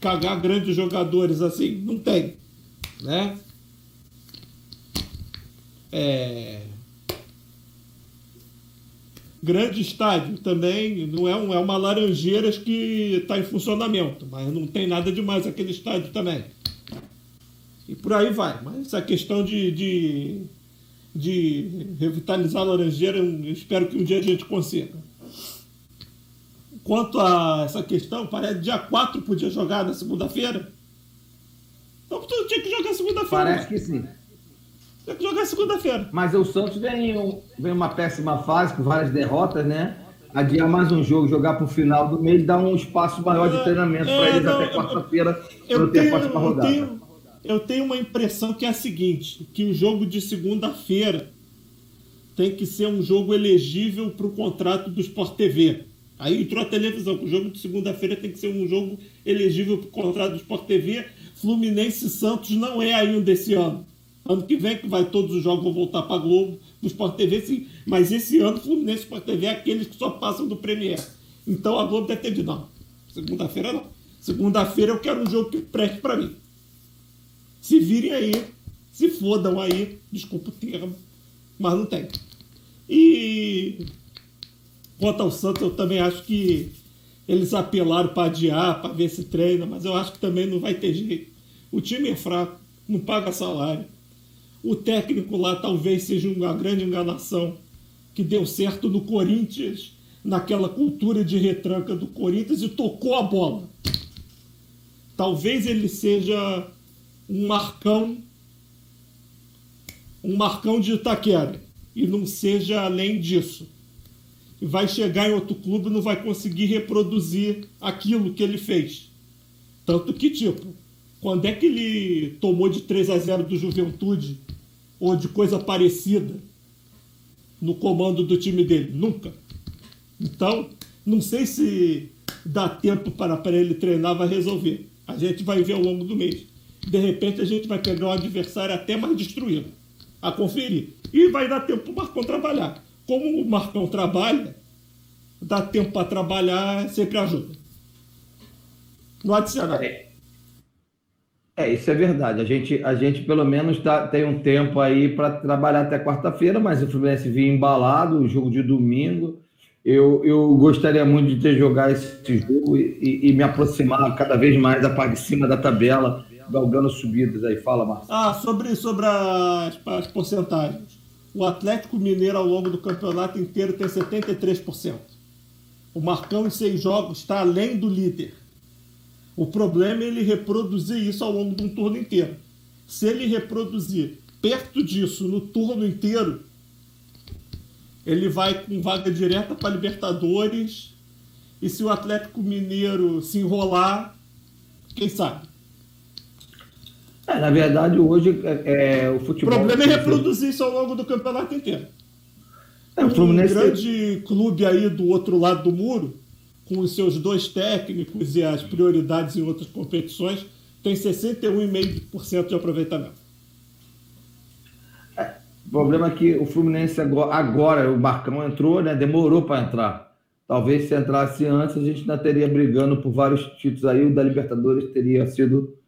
Speaker 3: cagar grandes jogadores assim, não tem, né? É, grande estádio também, não é, um, é uma Laranjeiras que está em funcionamento, mas não tem nada demais aquele estádio também. E por aí vai. Mas essa questão de, de, de revitalizar a Laranjeira, eu espero que um dia a gente consiga. Quanto a essa questão, parece que dia 4 podia jogar na segunda-feira. Então tu tinha que jogar segunda-feira.
Speaker 1: Parece que sim.
Speaker 3: Tem que jogar segunda-feira.
Speaker 1: Mas o Santos vem, vem uma péssima fase, com várias derrotas, né? Adiar mais um jogo, jogar para o final do mês, dar um espaço maior de é, treinamento é, para eles não, até quarta-feira, para ter a próxima rodada.
Speaker 3: Eu tenho, eu tenho uma impressão que é a seguinte: que o jogo de segunda-feira tem que ser um jogo elegível para o contrato do Sport TV. Aí entrou a televisão, o jogo de segunda-feira tem que ser um jogo elegível para o contrato do Sport TV. Fluminense e Santos não é ainda esse ano. Ano que vem, que vai todos os jogos vão voltar para Globo, do Sport TV, sim. Mas esse ano, Fluminense e Sport TV é aqueles que só passam do Premier. Então a Globo deve ter dito, não. Segunda-feira não. Segunda-feira eu quero um jogo que preste para mim. Se virem aí, se fodam aí, desculpa o termo, mas não tem. E quanto ao Santos, eu também acho que eles apelaram para adiar, para ver se treina, mas eu acho que também não vai ter jeito. O time é fraco, não paga salário. O técnico lá talvez seja uma grande enganação que deu certo no Corinthians, naquela cultura de retranca do Corinthians e tocou a bola. Talvez ele seja um marcão, um marcão de Itaquera e não seja além disso. Vai chegar em outro clube e não vai conseguir reproduzir aquilo que ele fez. Tanto que, tipo, quando é que ele tomou de 3 a 0 do Juventude ou de coisa parecida no comando do time dele? Nunca. Então, não sei se dá tempo para, para ele treinar, vai resolver. A gente vai ver ao longo do mês. De repente, a gente vai pegar um adversário até mais destruído a conferir. E vai dar tempo para o Marcão trabalhar. Como o Marcão trabalha, dá tempo para trabalhar, sempre ajuda. No adicional.
Speaker 1: É, é, isso é verdade. A gente, a gente pelo menos tá, tem um tempo aí para trabalhar até quarta-feira, mas o Fluminense vinha embalado, o jogo de domingo. Eu, eu gostaria muito de ter jogado esse jogo e, e, me aproximar cada vez mais da parte de cima da tabela, galgando subidas aí. Fala, Marcos.
Speaker 3: Ah, sobre, sobre as, as porcentagens. O Atlético Mineiro, ao longo do campeonato inteiro, tem 73%. O Marcão, em seis jogos, está além do líder. O problema é ele reproduzir isso ao longo de um turno inteiro. Se ele reproduzir perto disso no turno inteiro, ele vai com vaga direta para Libertadores. E se o Atlético Mineiro se enrolar, quem sabe?
Speaker 1: É, na verdade, hoje é, é o futebol.
Speaker 3: O problema é reproduzir isso ao longo do campeonato inteiro.
Speaker 1: É, o Fluminense...
Speaker 3: Um grande clube aí do outro lado do muro, com os seus dois técnicos e as prioridades em outras competições, tem 61,5% de aproveitamento.
Speaker 1: O problema é que o Fluminense agora, agora o Marcão entrou, né? Demorou para entrar. Talvez se entrasse antes, a gente ainda teria brigando por vários títulos aí. O da Libertadores teria sido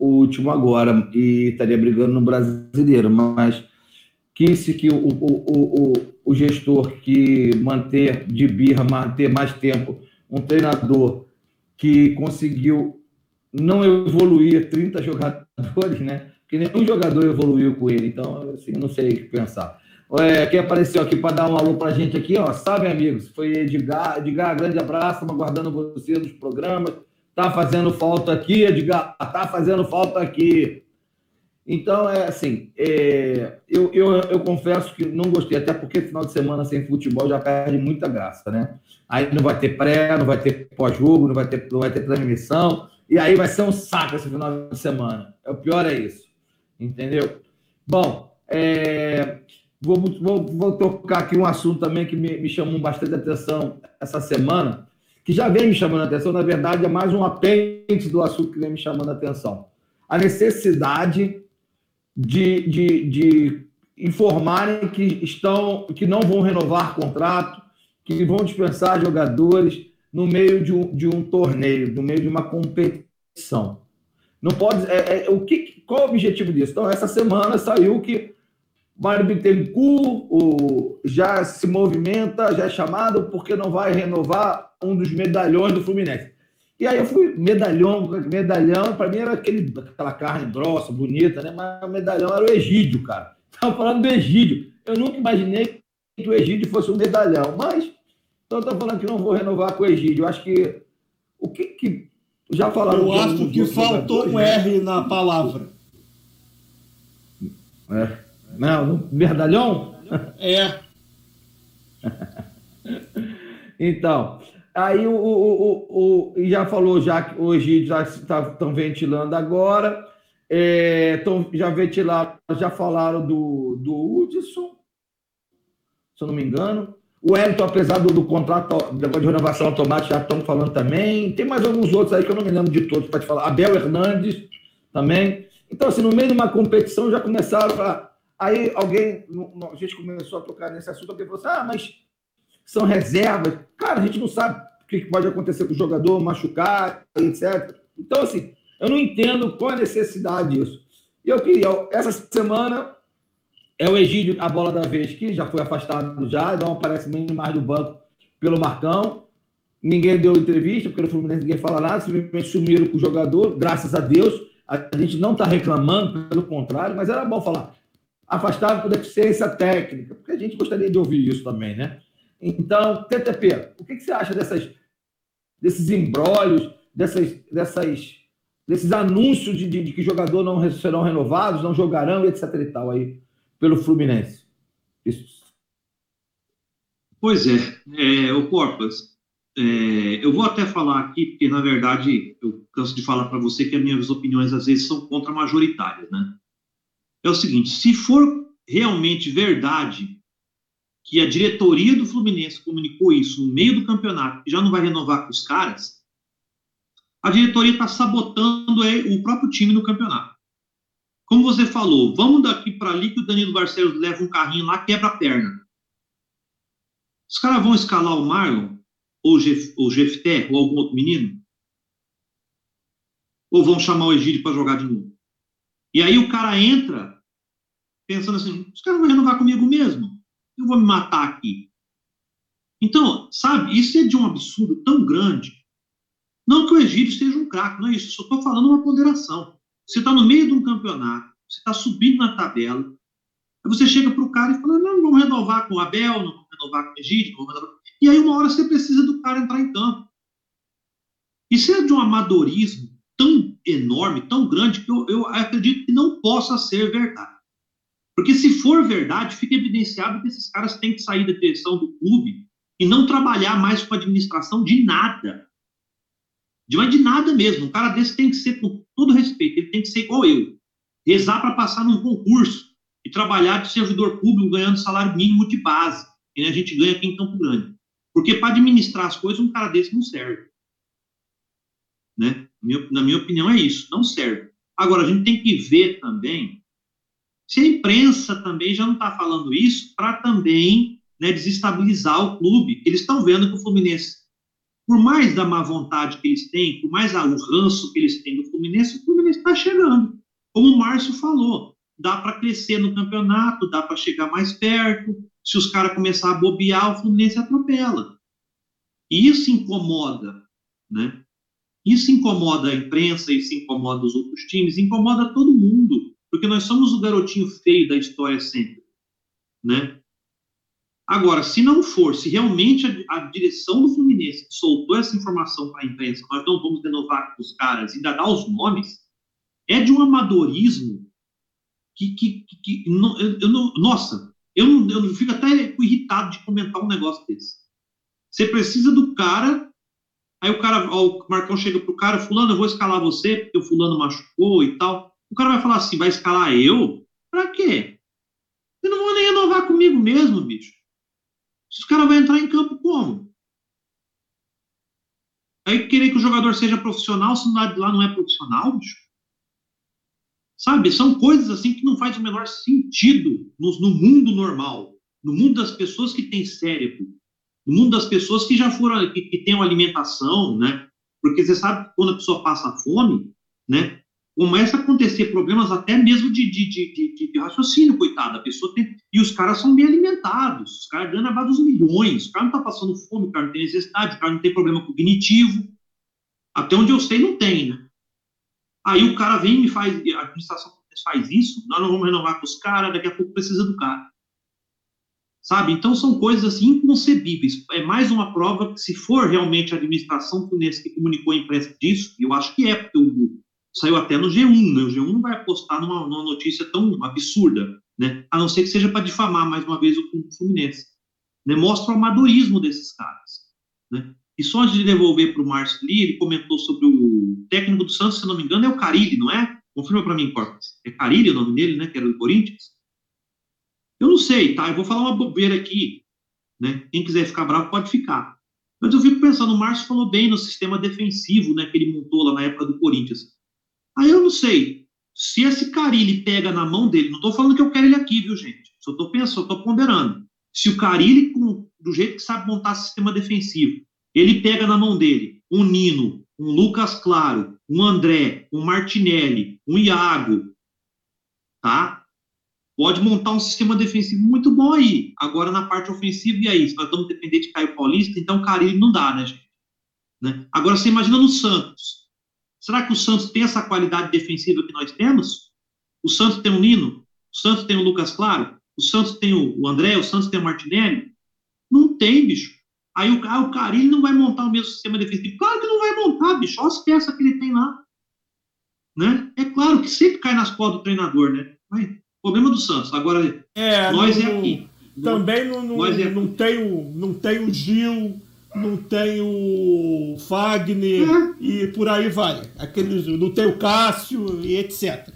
Speaker 1: o último agora e estaria brigando no brasileiro. Mas quis que o, o, o, o, gestor que manter de birra, manter mais tempo um treinador que conseguiu não evoluir 30 jogadores, né? que nenhum jogador evoluiu com ele. Então, assim, não sei o que pensar. É, quem apareceu aqui para dar um alô para a gente aqui, ó, sabe, amigos? Foi Edgar. Edgar, grande abraço, aguardando você nos programas. Tá fazendo falta aqui, Edgar, tá fazendo falta aqui. Então, é assim, é, eu, eu, eu confesso que não gostei, até porque final de semana sem futebol já perde muita graça, né? Aí não vai ter pré, não vai ter pós-jogo, não, vai ter, não vai ter transmissão, e aí vai ser um saco esse final de semana. O pior é isso entendeu? Bom, é, vou, vou, vou, tocar aqui um assunto também que me, me, chamou bastante atenção essa semana, que já vem me chamando a atenção, na verdade, é mais um apêndice do assunto que vem me chamando a atenção. A necessidade de, de, de informarem que estão, que não vão renovar contrato, que vão dispensar jogadores no meio de um, de um torneio, no meio de uma competição. Não pode. É, é, o que, qual o objetivo disso? Então, essa semana saiu que Mário Bittencourt o, já se movimenta, já é chamado, porque não vai renovar um dos medalhões do Fluminense. E aí eu fui, medalhão, medalhão, para mim era aquele, aquela carne grossa, bonita, né? Mas o medalhão era o Egídio, cara. Estava falando do Egídio. Eu nunca imaginei que o Egídio fosse um medalhão, mas então estou falando que não vou renovar com o Egídio. Eu acho que o que, que já falaram.
Speaker 3: Eu acho que faltou um né? R na palavra.
Speaker 1: É. Não, verdalhão?
Speaker 3: É.
Speaker 1: então, aí o, o, o, o, já falou já que hoje já estão ventilando agora. É, tão, já ventilaram, já falaram do, do Hudson, se eu não me engano. O Wellington, apesar do, do contrato de renovação automática, já estão falando também. Tem mais alguns outros aí que eu não me lembro de todos para te falar. Abel Hernandes também. Então, assim, no meio de uma competição já começaram a. Aí alguém, a gente começou a tocar nesse assunto, alguém falou assim: ah, mas são reservas. Cara, a gente não sabe o que pode acontecer com o jogador, machucar, etc. Então, assim, eu não entendo qual a necessidade disso. E eu queria, essa semana, é o Egídio, a bola da vez, que já foi afastado já, não aparece nem mais do banco pelo Marcão. Ninguém deu entrevista, porque no Fluminense ninguém fala nada, simplesmente sumiram com o jogador, graças a Deus. A gente não está reclamando, pelo contrário, mas era bom falar. Afastado por deficiência técnica, porque a gente gostaria de ouvir isso também, né? Então, TTP, o que, que você acha dessas, desses embrólios, dessas, dessas, desses anúncios de, de, de que jogador não serão renovados, não jogarão, etc. e tal aí? pelo Fluminense. Isso.
Speaker 2: Pois é, é o Corpas, é, eu vou até falar aqui, porque na verdade eu canso de falar para você que as minhas opiniões às vezes são contra-majoritárias, né? É o seguinte: se for realmente verdade que a diretoria do Fluminense comunicou isso no meio do campeonato, que já não vai renovar com os caras, a diretoria está sabotando o próprio time no campeonato. Como você falou, vamos daqui para ali que o Danilo Barcelos leva um carrinho lá, quebra a perna. Os caras vão escalar o Marlon, ou o Jefté, ou algum outro menino? Ou vão chamar o Egídio para jogar de novo? E aí o cara entra pensando assim: os caras vão renovar comigo mesmo? Eu vou me matar aqui. Então, sabe, isso é de um absurdo tão grande. Não que o Egídio seja um craque, não é isso. Só estou falando uma ponderação. Você está no meio de um campeonato, você está subindo na tabela, aí você chega para o cara e fala, não, vamos renovar com o Abel, não vamos renovar com o Egídio, vamos renovar... E aí uma hora você precisa do cara entrar em campo. Isso é de um amadorismo tão enorme, tão grande, que eu, eu acredito que não possa ser verdade. Porque se for verdade, fica evidenciado que esses caras têm que sair da direção do clube e não trabalhar mais com a administração de nada. De, de nada mesmo. Um cara desse tem que ser, com todo respeito, ele tem que ser igual eu. Rezar para passar num concurso e trabalhar de servidor público ganhando salário mínimo de base, que a gente ganha aqui em Campo Grande. Porque para administrar as coisas, um cara desse não serve. Né? Na minha opinião, é isso, não serve. Agora, a gente tem que ver também se a imprensa também já não está falando isso para também né, desestabilizar o clube. Eles estão vendo que o Fluminense por mais da má vontade que eles têm, por mais o ranço que eles têm do Fluminense, o Fluminense está chegando. Como o Márcio falou, dá para crescer no campeonato, dá para chegar mais perto. Se os caras começarem a bobear, o Fluminense atropela. E isso incomoda, né? Isso incomoda a imprensa, isso incomoda os outros times, incomoda todo mundo, porque nós somos o garotinho feio da história sempre, né? Agora, se não for, se realmente a, a direção do Fluminense soltou essa informação para a imprensa, nós não vamos renovar com os caras, ainda dá os nomes, é de um amadorismo que, que, que, que não, eu, eu não, nossa, eu, não, eu fico até irritado de comentar um negócio desse. Você precisa do cara, aí o cara, o Marcão chega pro cara, fulano, eu vou escalar você, porque o fulano machucou e tal. O cara vai falar assim, vai escalar eu? Pra quê? Eu não vou nem renovar comigo mesmo, bicho. Os caras vão entrar em campo como? Aí querer que o jogador seja profissional, se lá não é profissional, bicho. Sabe? São coisas assim que não faz o menor sentido no, no mundo normal. No mundo das pessoas que têm cérebro. No mundo das pessoas que já foram, que, que têm uma alimentação, né? Porque você sabe que quando a pessoa passa fome, né? Começa a acontecer problemas até mesmo de, de, de, de, raciocínio, coitado. A pessoa tem. E os caras são bem alimentados, os caras ganham a dos milhões, o cara não está passando fome, o cara não tem necessidade, o cara não tem problema cognitivo. Até onde eu sei, não tem, né? Aí o cara vem e me faz, a administração faz isso, nós não vamos renovar com os caras, daqui a pouco precisa do cara. Sabe? Então são coisas assim inconcebíveis. É mais uma prova que, se for realmente a administração que comunicou a imprensa disso, eu acho que é, porque o, saiu até no G1, né? O G1 não vai apostar numa, numa notícia tão absurda, né? A não ser que seja para difamar mais uma vez o Fluminense. Né? Mostra o amadorismo desses caras, né? E só antes de devolver para o Márcio Lee, ele comentou sobre o técnico do Santos, se não me engano, é o Carilli, não é? Confirma para mim, Corpus. É Carilli o nome dele, né? Que era do Corinthians? Eu não sei, tá? Eu vou falar uma bobeira aqui. Né? Quem quiser ficar bravo pode ficar. Mas eu fico pensando, o Márcio falou bem no sistema defensivo né, que ele montou lá na época do Corinthians. Aí eu não sei, se esse Carilli pega na mão dele, não estou falando que eu quero ele aqui, viu, gente? Só estou pensando, estou ponderando. Se o Carilli, do jeito que sabe montar sistema defensivo, ele pega na mão dele um Nino, um Lucas Claro, um André, um Martinelli, um Iago, tá? Pode montar um sistema defensivo muito bom aí. Agora, na parte ofensiva, e aí? Se nós vamos depender de Caio Paulista, então Carilli não dá, né, gente? Né? Agora, você imagina no Santos. Será que o Santos tem essa qualidade defensiva que nós temos? O Santos tem o Nino? O Santos tem o Lucas Claro? O Santos tem o André? O Santos tem o Martinelli? Não tem, bicho. Aí o, ah, o não vai montar o mesmo sistema defensivo. Claro que não vai montar, bicho. Olha as peças que ele tem lá. Né? É claro que sempre cai nas costas do treinador, né? Mas, problema do Santos. Agora,
Speaker 3: é, nós é aqui. Também não, não, é não, tem o, não tem o Gil, não tem o Fagner é. e por aí vai. Aqueles, não tem o Cássio e etc.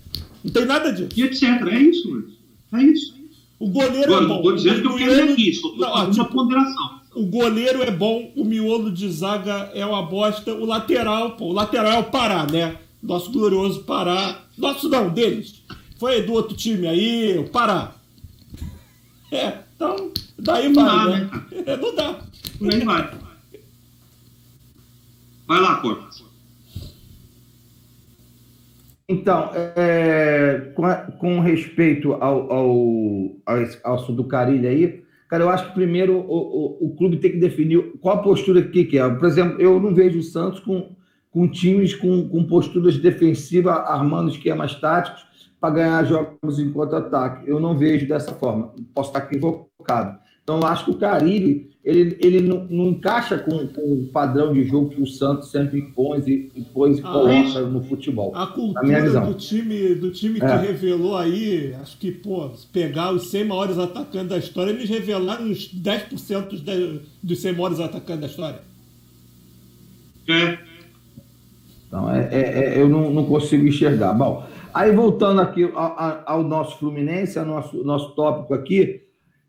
Speaker 3: Não tem nada disso.
Speaker 2: E etc. É isso, mano. É isso.
Speaker 3: O goleiro Agora, é bom.
Speaker 2: Não estou dizendo que eu quero aqui, só estou fazendo tipo, uma ponderação.
Speaker 3: O goleiro é bom, o miolo de zaga é uma bosta, o lateral, pô, o lateral é o Pará, né? Nosso glorioso Pará. Nosso não, deles. Foi do outro time aí, o Pará. É, então, daí não vai, dá, né? né? É, não dá.
Speaker 2: Nem vai. Vai lá, Corpo.
Speaker 1: Então, é, com, com, respeito ao, ao, ao, assunto do Carilho aí, cara, eu acho que primeiro o, o, o, clube tem que definir qual a postura que quer. É. Por exemplo, eu não vejo o Santos com, com times com, com posturas defensivas, armando esquemas táticos para ganhar jogos em contra-ataque. Eu não vejo dessa forma. Posso estar equivocado. Então, eu acho que o Caribe ele, ele não, não encaixa com, com, o padrão de jogo que o Santos sempre impõe e, impõe e ah, coloca no futebol.
Speaker 3: A cultura do time, do time que é. revelou aí, acho que, pô, pegar os 100 maiores atacantes da história, eles revelaram uns 10% dos, dos 100 maiores atacantes da história.
Speaker 2: É.
Speaker 1: Então, é, é, é, eu não, não consigo enxergar. Bom, aí voltando aqui ao, ao nosso Fluminense, ao nosso, nosso tópico aqui,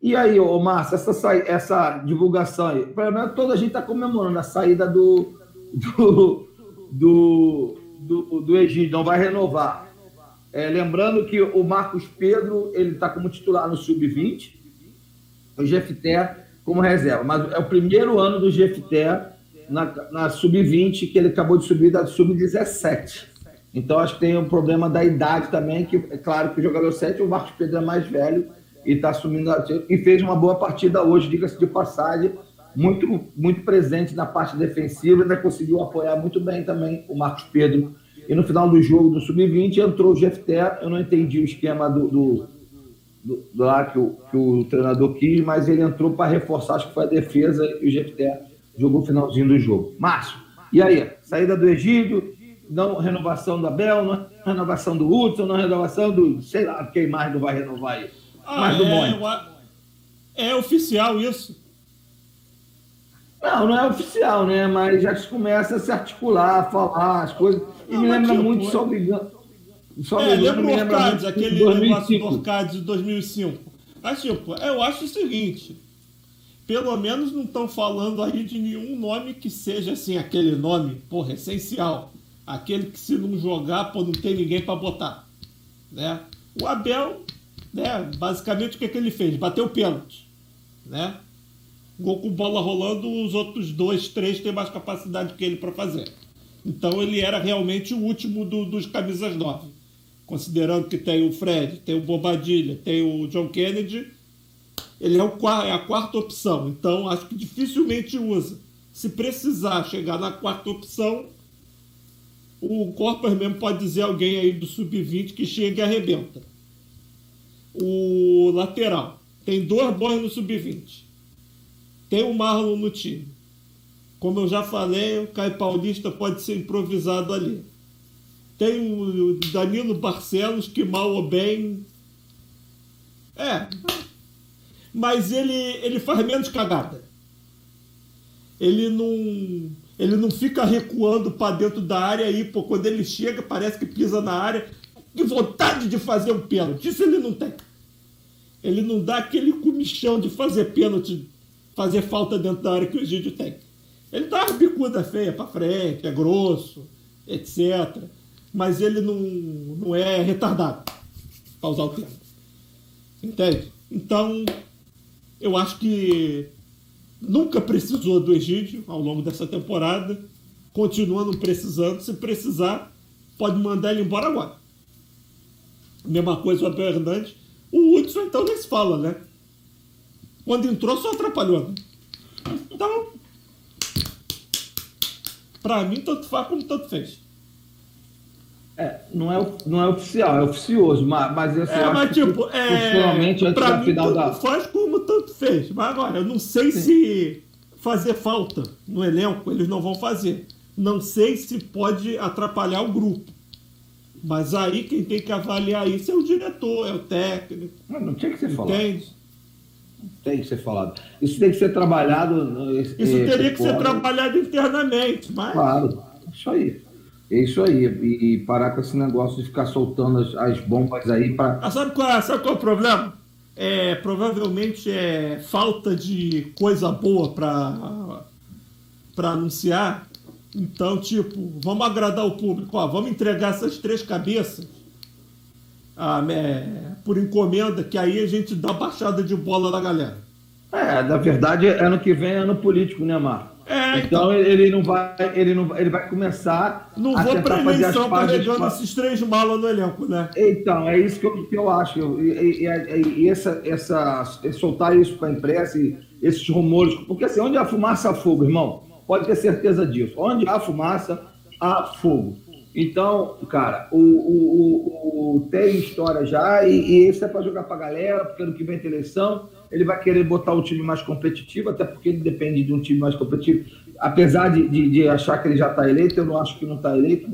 Speaker 1: e aí, ô Márcio, essa, essa divulgação aí, pelo menos toda a gente está comemorando a saída do, do, do, do, do Egídio, não vai renovar. É, lembrando que o Marcos Pedro ele está como titular no Sub-20, o GFT como reserva, mas é o primeiro ano do GFT na, na Sub-20 que ele acabou de subir da Sub-17. Então acho que tem um problema da idade também, que é claro que o jogador 7, o Marcos Pedro é mais velho, e está assumindo e fez uma boa partida hoje, diga-se de passagem, muito muito presente na parte defensiva, ainda conseguiu apoiar muito bem também o Marcos Pedro. E no final do jogo do sub-20 entrou o Jefter, eu não entendi o esquema do, do, do, do lá que o, que o treinador quis, mas ele entrou para reforçar, acho que foi a defesa e o Jefter jogou o finalzinho do jogo. Márcio, e aí? Saída do Egídio, não renovação do Abel, não renovação do Hudson, não renovação do, sei lá, quem mais não vai renovar aí.
Speaker 3: Ah, mais do é, É oficial isso?
Speaker 1: Não, não é oficial, né? Mas já começa a se articular, a falar as coisas. E não, me lembra tipo, muito, só brigando.
Speaker 3: Só é, lembra o Orcades, aquele 2005. negócio do Orcades de 2005. Mas, tipo, eu acho o seguinte: pelo menos não estão falando aí de nenhum nome que seja assim, aquele nome, porra, essencial. Aquele que se não jogar, pô, não tem ninguém para botar. Né? O Abel né? Basicamente, o que, é que ele fez? Bateu pênalti. Né? Gol com bola rolando, os outros dois, três têm mais capacidade que ele para fazer. Então ele era realmente o último do, dos camisas nove. Considerando que tem o Fred, tem o Bobadilha, tem o John Kennedy, ele é, o, é a quarta opção. Então acho que dificilmente usa. Se precisar chegar na quarta opção, o Corpus mesmo pode dizer alguém aí do sub-20 que chega e arrebenta o lateral. Tem dois bons no sub-20. Tem o Marlon no time. Como eu já falei, o Caio Paulista pode ser improvisado ali. Tem o Danilo Barcelos, que mal ou bem. É. Mas ele, ele faz menos cagada. Ele não. Ele não fica recuando para dentro da área aí, pô, quando ele chega, parece que pisa na área. Que vontade de fazer um pênalti. Isso ele não tem. Ele não dá aquele comichão de fazer pênalti fazer falta dentro da área que o Egídio tem. Ele dá uma bicuda feia para frente, é grosso, etc. Mas ele não, não é retardado, para usar o termo. Entende? Então, eu acho que nunca precisou do Egídio ao longo dessa temporada. Continua não precisando. Se precisar, pode mandar ele embora agora. Mesma coisa o Abel Hernandes. O Hudson, então, nem se fala, né? Quando entrou, só atrapalhou. Né? Então, para mim, tanto faz como tanto fez.
Speaker 1: É, não é, não é oficial, é oficioso, mas, mas
Speaker 3: assim, é, mas tipo, que, é, antes da mim, final da. faz como tanto fez. Mas agora, eu não sei Sim. se fazer falta no elenco, eles não vão fazer. Não sei se pode atrapalhar o grupo. Mas aí quem tem que avaliar isso é o diretor, é o técnico.
Speaker 1: Não, não tinha que ser falado. Entende? Tem que ser falado. Isso tem que ser trabalhado.
Speaker 3: Isso teria que ser trabalhado internamente, mas.
Speaker 1: Claro, isso aí. É isso aí. E, e, parar com esse negócio de ficar soltando as, as bombas aí para.
Speaker 3: Ah, sabe, qual, é, sabe qual é o problema? É, provavelmente é falta de coisa boa para para anunciar. Então, tipo, vamos agradar o público. Ó, vamos entregar essas três cabeças ah, é, por encomenda, que aí a gente dá baixada de bola na galera.
Speaker 1: É, na verdade, ano que vem é ano político, né, Marco? É, então, então, ele não vai, ele não, ele vai começar.
Speaker 3: Não a vou para eleição carregando pra... esses três malas no elenco, né?
Speaker 1: Então, é isso que eu, que eu acho. E, e, e essa, essa, soltar isso para a imprensa, esses rumores. Porque assim, onde há fumaça, há fogo, irmão. Pode ter certeza disso. Onde há fumaça, há fogo. Então, cara, o, o, o, tem história já, e, e isso é para jogar para a galera, porque ano que vem tem eleição ele vai querer botar o time mais competitivo, até porque ele depende de um time mais competitivo. Apesar de, de, de achar que ele já está eleito, eu não acho que não está eleito,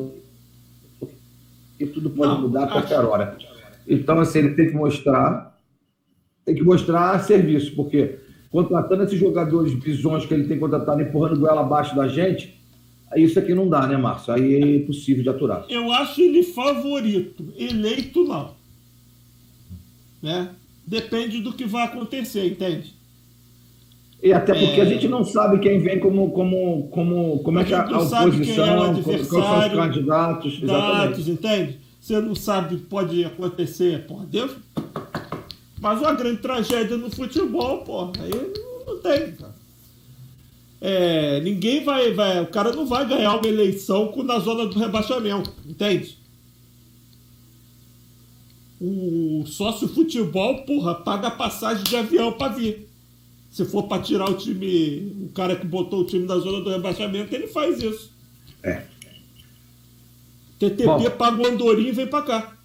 Speaker 1: porque tudo pode não, mudar a qualquer acho... hora. Então, assim, ele tem que mostrar, tem que mostrar serviço, porque contratando esses jogadores bisões que ele tem contratado, empurrando goela abaixo da gente, isso aqui não dá, né, Márcio? Aí é impossível de aturar.
Speaker 3: Eu acho ele favorito, eleito não. Né? depende do que vai acontecer, entende?
Speaker 1: E até porque é... a gente não sabe quem vem como, como, como, como é que a, a oposição, é o quais são os candidatos.
Speaker 3: Exatamente. entende? Você não sabe, pode acontecer, porra, Deus. Mas uma grande tragédia no futebol, porra, aí não, não tem, cara. É, ninguém vai, vai. O cara não vai ganhar uma eleição na zona do rebaixamento, entende? o sócio futebol, porra, paga passagem de avião para vir. Se for para tirar o time, o cara que botou o time da zona do rebaixamento, ele faz isso.
Speaker 1: É.
Speaker 3: TTP Bom, paga o Andorinho e vem para cá.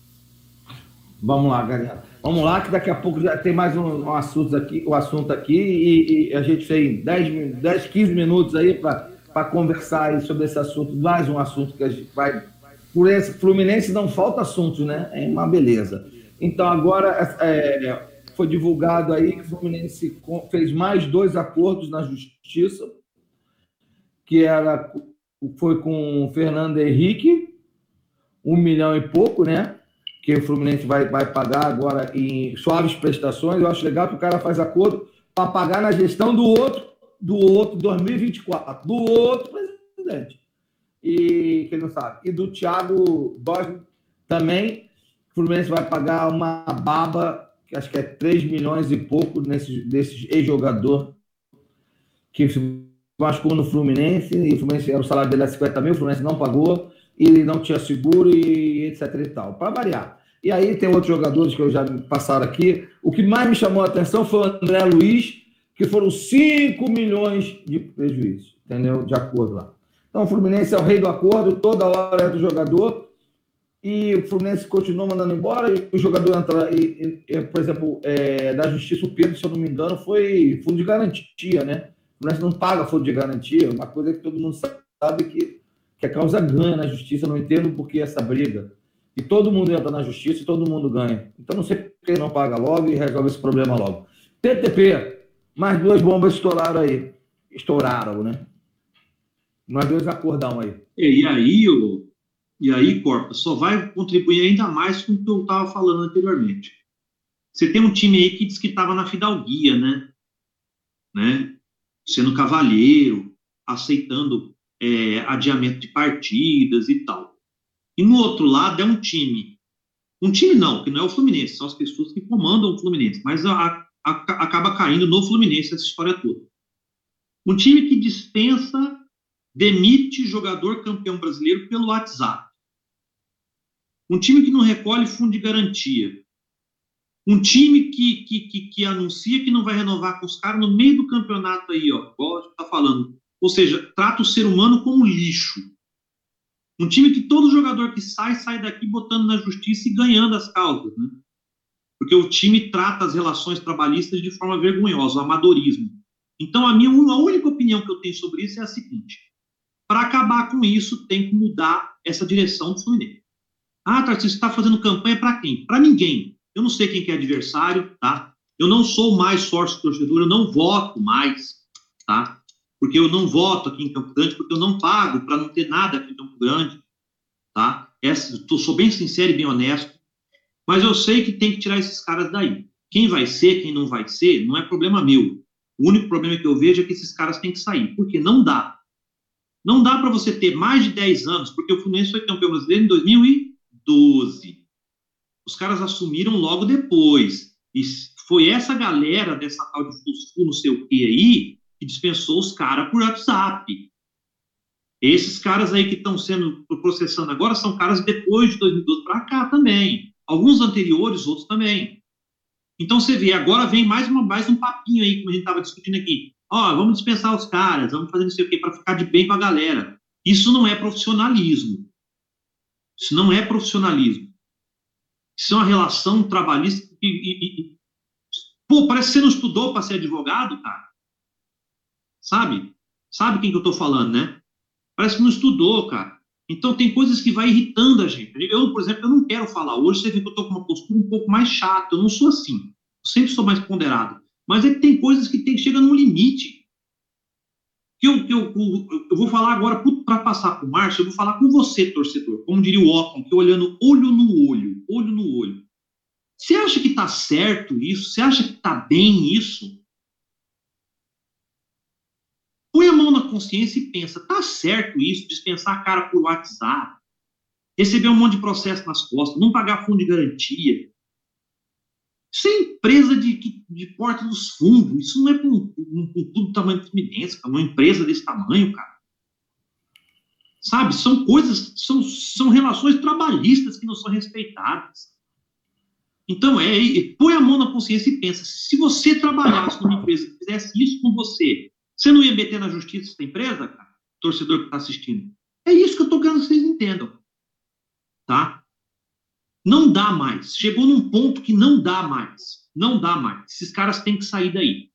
Speaker 1: Vamos lá, galera. Vamos lá, que daqui a pouco já tem mais um, um assunto aqui, um assunto aqui e, e a gente tem 10, 10 15 minutos aí para conversar sobre esse assunto, mais um assunto que a gente vai por esse Fluminense não falta assunto, né? É uma beleza. Então agora é, foi divulgado aí que o Fluminense fez mais dois acordos na justiça, que era foi com o Fernando Henrique, um milhão e pouco, né? Que o Fluminense vai, vai pagar agora em suaves prestações. Eu acho legal que o cara faz acordo para pagar na gestão do outro, do outro 2024, do outro presidente e quem não sabe, e do Thiago Borges também. O Fluminense vai pagar uma baba, que acho que é 3 milhões e pouco nesse, desse ex-jogador que se machucou no Fluminense, e o Fluminense era o salário dele a 50 mil, o Fluminense não pagou, e não tinha seguro e etc e tal, para variar. E aí tem outros jogadores que eu já passaram aqui. O que mais me chamou a atenção foi o André Luiz, que foram 5 milhões de prejuízo, entendeu? De acordo lá. Então, o Fluminense é o rei do acordo, toda hora é do jogador, e o Fluminense continua mandando embora, e o jogador entra, e, e, por exemplo, é, da Justiça, o Pedro, se eu não me engano, foi fundo de garantia, né? O Fluminense não paga fundo de garantia, uma coisa que todo mundo sabe que, que a causa ganha na Justiça, não entendo por que essa briga. E todo mundo entra na Justiça e todo mundo ganha. Então, não sei por que não paga logo e resolve esse problema logo. TTP, mais duas bombas estouraram aí. Estouraram, né? Nós dois acordamos aí.
Speaker 2: E, aí, o, e aí, Corpa, só vai contribuir ainda mais com o que eu estava falando anteriormente. Você tem um time aí que diz que estava na fidalguia, né? né? sendo cavalheiro, aceitando é, adiamento de partidas e tal. E no outro lado é um time. Um time não, que não é o Fluminense, são as pessoas que comandam o Fluminense, mas a, a, acaba caindo no Fluminense essa história toda. Um time que dispensa, demite jogador campeão brasileiro pelo WhatsApp. Um time que não recolhe fundo de garantia. Um time que, que, que, que anuncia que não vai renovar com os caras no meio do campeonato aí, ó. Igual a gente tá falando. Ou seja, trata o ser humano como lixo. Um time que todo jogador que sai, sai daqui botando na justiça e ganhando as causas, né? Porque o time trata as relações trabalhistas de forma vergonhosa, o amadorismo. Então, a minha a única opinião que eu tenho sobre isso é a seguinte: para acabar com isso, tem que mudar essa direção do Fluminense. Ah, Tarcísio, está fazendo campanha para quem? Para ninguém. Eu não sei quem que é adversário, tá? Eu não sou mais sócio torcedor, eu não voto mais, tá? Porque eu não voto aqui em Campo Grande, porque eu não pago para não ter nada aqui em Campo Grande, tá? Essa, tô, sou bem sincero e bem honesto, mas eu sei que tem que tirar esses caras daí. Quem vai ser, quem não vai ser, não é problema meu. O único problema que eu vejo é que esses caras têm que sair, porque não dá. Não dá para você ter mais de 10 anos, porque o Fluminense foi campeão brasileiro em 2012. Os caras assumiram logo depois. E foi essa galera dessa tal de Fusfu, não sei o que aí, que dispensou os caras por WhatsApp. Esses caras aí que estão sendo processando agora são caras depois de 2012 para cá também. Alguns anteriores, outros também. Então você vê, agora vem mais, uma, mais um papinho aí, como a gente estava discutindo aqui. Ó, vamos dispensar os caras, vamos fazer não sei o quê para ficar de bem com a galera. Isso não é profissionalismo. Isso não é profissionalismo. Isso é uma relação trabalhista. E, e, pô, parece que você não estudou para ser advogado, cara. Sabe? Sabe quem que eu estou falando, né? Parece que não estudou, cara. Então tem coisas que vai irritando a gente. Eu, por exemplo, eu não quero falar hoje, você vê que eu estou com uma postura um pouco mais chata. Eu não sou assim. Eu sempre sou mais ponderado. Mas é que tem coisas que tem, chega num limite. Que eu, que eu, eu, eu vou falar agora para passar para o Márcio, eu vou falar com você, torcedor. Como diria o Otton, que olhando olho no olho, olho no olho. Você acha que está certo isso? Você acha que está bem isso? Põe a mão na consciência e pensa, tá certo isso, dispensar a cara por WhatsApp, receber um monte de processo nas costas, não pagar fundo de garantia. Isso é empresa de, de porta dos fundos, isso não é com, com, com tudo tamanho do Fluminense, uma empresa desse tamanho, cara. Sabe, são coisas, são, são relações trabalhistas que não são respeitadas. Então, é, põe a mão na consciência e pensa, se você trabalhasse numa empresa que fizesse isso com você, você não ia meter na justiça essa empresa, cara? Torcedor que está assistindo. É isso que eu estou querendo que vocês entendam. Tá? Não dá mais. Chegou num ponto que não dá mais. Não dá mais. Esses caras têm que sair daí.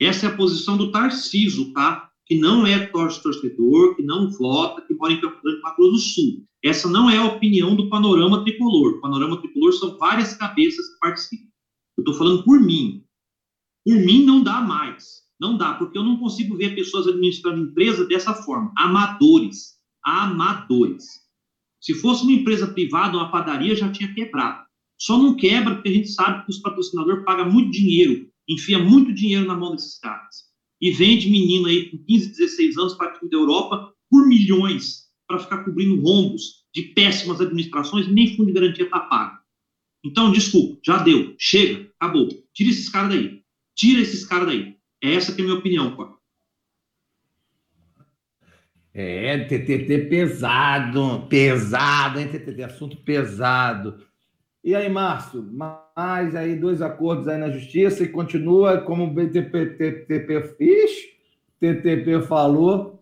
Speaker 2: Essa é a posição do Tarciso, tá? Que não é torcedor, que não vota, que mora em Campo Grande, Mato Grosso do Sul. Essa não é a opinião do panorama tricolor. O panorama tricolor são várias cabeças que participam. Eu estou falando por mim. Por mim não dá mais. Não dá, porque eu não consigo ver pessoas administrando empresa dessa forma. Amadores. Amadores. Se fosse uma empresa privada, uma padaria, já tinha quebrado. Só não quebra porque a gente sabe que os patrocinadores pagam muito dinheiro, enfia muito dinheiro na mão desses caras. E vende menino aí com 15, 16 anos para time da Europa por milhões para ficar cobrindo rombos de péssimas administrações nem fundo de garantia está pago. Então, desculpa, já deu, chega, acabou. Tira esses caras daí. Tira esses caras daí. Essa é a minha opinião, pô.
Speaker 1: É, TTT pesado, pesado, hein, TTT, assunto pesado. E aí, Márcio, mais aí dois acordos aí na justiça e continua como o BTP, TTP, ixi, TTP falou,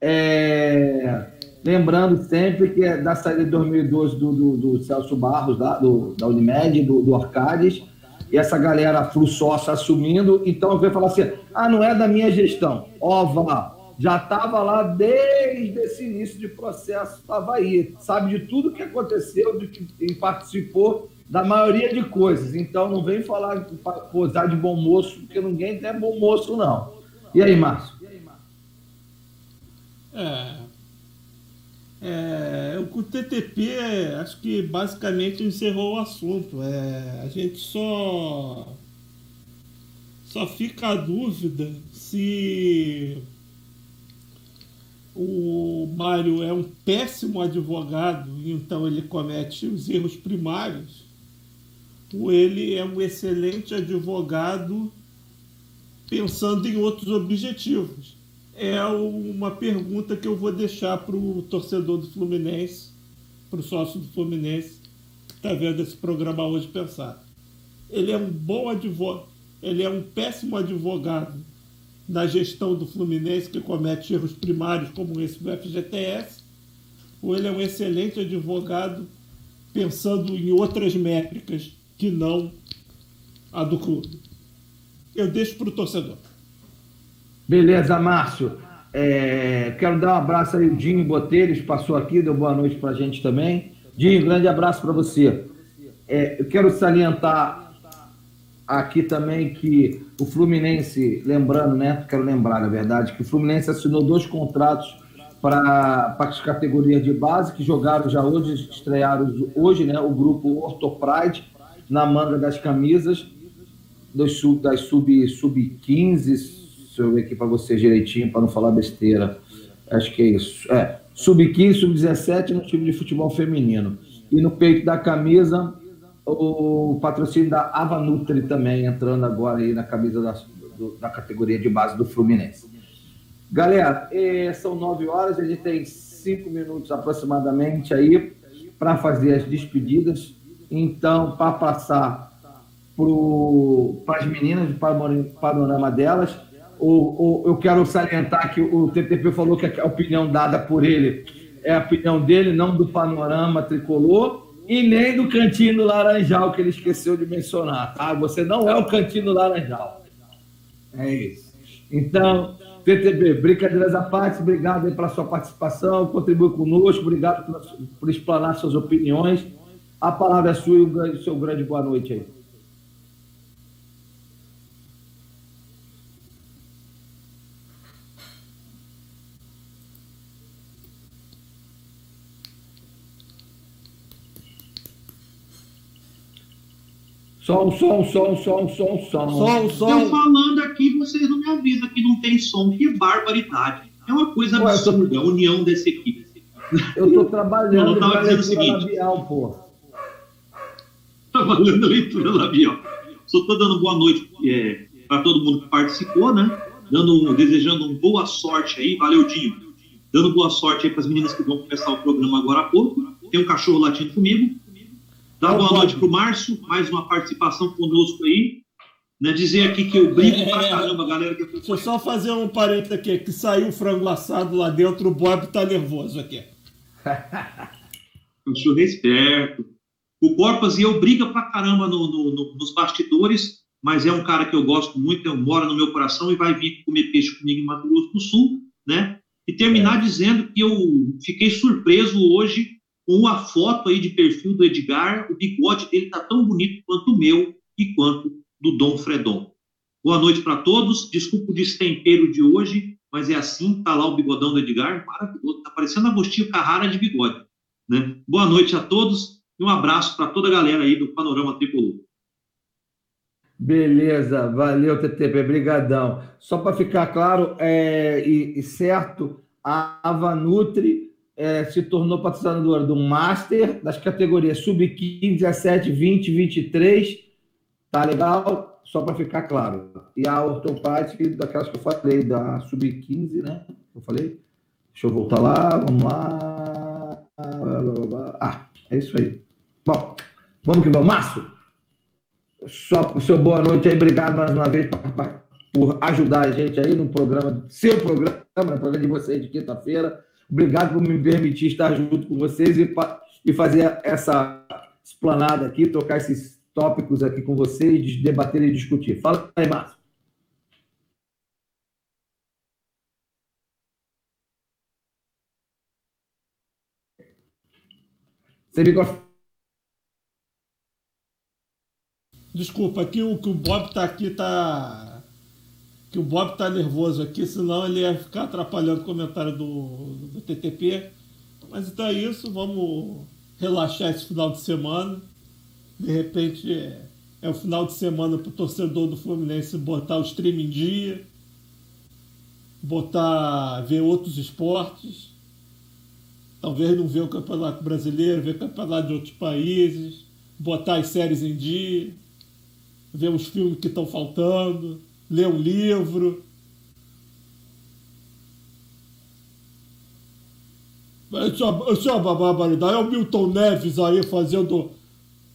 Speaker 1: é, lembrando sempre que é da saída de 2012 do, do, do Celso Barros, da, do, da Unimed, do, do Arcades, e essa galera fluxossa assumindo, então eu falar assim, ah, não é da minha gestão. Vá, já estava lá desde esse início de processo, estava aí, sabe de tudo que aconteceu, de que e participou da maioria de coisas. Então não vem falar, posar de bom moço, porque ninguém é bom moço, não. E aí, Márcio?
Speaker 3: É, é, o TTP, acho que basicamente encerrou o assunto. É, a gente só Só fica a dúvida se o Mário é um péssimo advogado, então ele comete os erros primários, ou ele é um excelente advogado pensando em outros objetivos. É uma pergunta que eu vou deixar para o torcedor do Fluminense, para o sócio do Fluminense, que está vendo esse programa hoje pensar. Ele é um bom advogado, ele é um péssimo advogado na gestão do Fluminense que comete erros primários como esse do FGTS, ou ele é um excelente advogado pensando em outras métricas que não a do clube. Eu deixo para o torcedor.
Speaker 1: Beleza, Márcio. É, quero dar um abraço aí, o Dinho Boteiros passou aqui, deu boa noite para a gente também. Dinho, grande abraço para você. É, eu quero salientar aqui também que o Fluminense, lembrando, né? Quero lembrar, na verdade, que o Fluminense assinou dois contratos para as categorias de base que jogaram já hoje, estrearam hoje, né? O grupo Ortopride na manga das camisas dos das sub, sub 15, se eu ver aqui para você direitinho, para não falar besteira. Acho que é isso. É, sub 15, sub 17 no time de futebol feminino. E no peito da camisa o patrocínio da Avanutri também entrando agora aí na camisa da, do, da categoria de base do Fluminense. Galera, é, são nove horas, a gente tem cinco minutos aproximadamente aí para fazer as despedidas. Então, para passar para as meninas, para o panorama delas, o, o, eu quero salientar que o TTP falou que a opinião dada por ele é a opinião dele, não do panorama tricolor e nem do Cantinho Laranjal, que ele esqueceu de mencionar, tá? Você não é o Cantinho Laranjal. É isso. Então, PTB, brincadeiras à parte, obrigado aí pela sua participação, contribui conosco, obrigado por, por explanar suas opiniões. A palavra é sua e o seu grande boa noite aí. Som, som, som, som, som, som.
Speaker 2: Som, som. Eu falando aqui, vocês não me avisam que não tem som. Que barbaridade. É uma coisa Ué, absurda tô... a união dessa equipe.
Speaker 1: Eu tô trabalhando não, eu dizendo o seguinte. labial, pô.
Speaker 2: Trabalhando leitura labial. Só tô dando boa noite é, para todo mundo que participou, né? Dando, desejando uma boa sorte aí. Valeu, Dinho. Dando boa sorte aí para as meninas que vão começar o programa agora há pouco. Tem um cachorro latindo comigo. Dá boa noite para o Márcio, mais uma participação conosco aí. Né, dizer aqui que eu brinco é, pra caramba, galera. Que
Speaker 3: deixa eu só fazer um parênteses aqui, que saiu o frango assado lá dentro, o Bob tá nervoso aqui.
Speaker 2: o senhor é esperto. O Borpas e eu briga pra caramba no, no, no, nos bastidores, mas é um cara que eu gosto muito, eu moro no meu coração e vai vir comer peixe comigo em Mato Grosso do Sul, né? E terminar é. dizendo que eu fiquei surpreso hoje com a foto aí de perfil do Edgar, o bigode dele tá tão bonito quanto o meu e quanto do Dom Fredon. Boa noite para todos. Desculpa o destempero de hoje, mas é assim, tá lá o bigodão do Edgar, maravilhoso, tá parecendo Agostinho Carrara de bigode, né? Boa noite a todos e um abraço para toda a galera aí do Panorama Tricolor.
Speaker 1: Beleza, valeu, TTP, brigadão. Só para ficar claro é, e, e certo, a Avanutri é, se tornou patrocinadora do Master, das categorias Sub-15, 17, 20, 23. Tá legal? Só para ficar claro. E a ortopática, daquelas que eu falei, da Sub-15, né? Eu falei. Deixa eu voltar lá, vamos lá. Ah, é isso aí. Bom, vamos que vamos. Márcio, só seu boa noite aí. Obrigado mais uma vez por ajudar a gente aí no programa, seu programa, no programa de vocês de quinta-feira. Obrigado por me permitir estar junto com vocês e, e fazer essa explanada aqui, tocar esses tópicos aqui com vocês, debater e discutir. Fala aí, Márcio. Você me
Speaker 3: Desculpa, aqui o que o Bob está aqui tá que o Bob tá nervoso aqui, senão ele ia ficar atrapalhando o comentário do, do TTP. Mas então é isso, vamos relaxar esse final de semana. De repente, é, é o final de semana para o torcedor do Fluminense botar o stream em dia, botar, ver outros esportes. Talvez não ver o Campeonato Brasileiro, ver o Campeonato de outros países, botar as séries em dia, ver os filmes que estão faltando, ler um livro. Isso isso é uma barbaridade. É o Milton Neves aí fazendo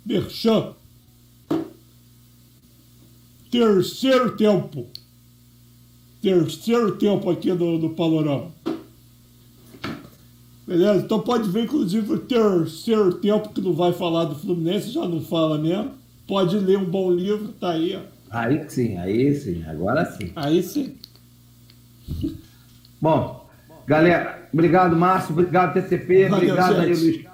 Speaker 3: merchan. Terceiro tempo. Terceiro tempo aqui no, no Panorama. Beleza? Então pode ver, inclusive, o terceiro tempo que não vai falar do Fluminense, já não fala mesmo. Pode ler um bom livro, tá aí.
Speaker 1: Aí sim, aí sim, agora sim.
Speaker 3: Aí sim.
Speaker 1: Bom, galera, obrigado, Márcio, obrigado, TCP, Valeu, obrigado aí, Luiz,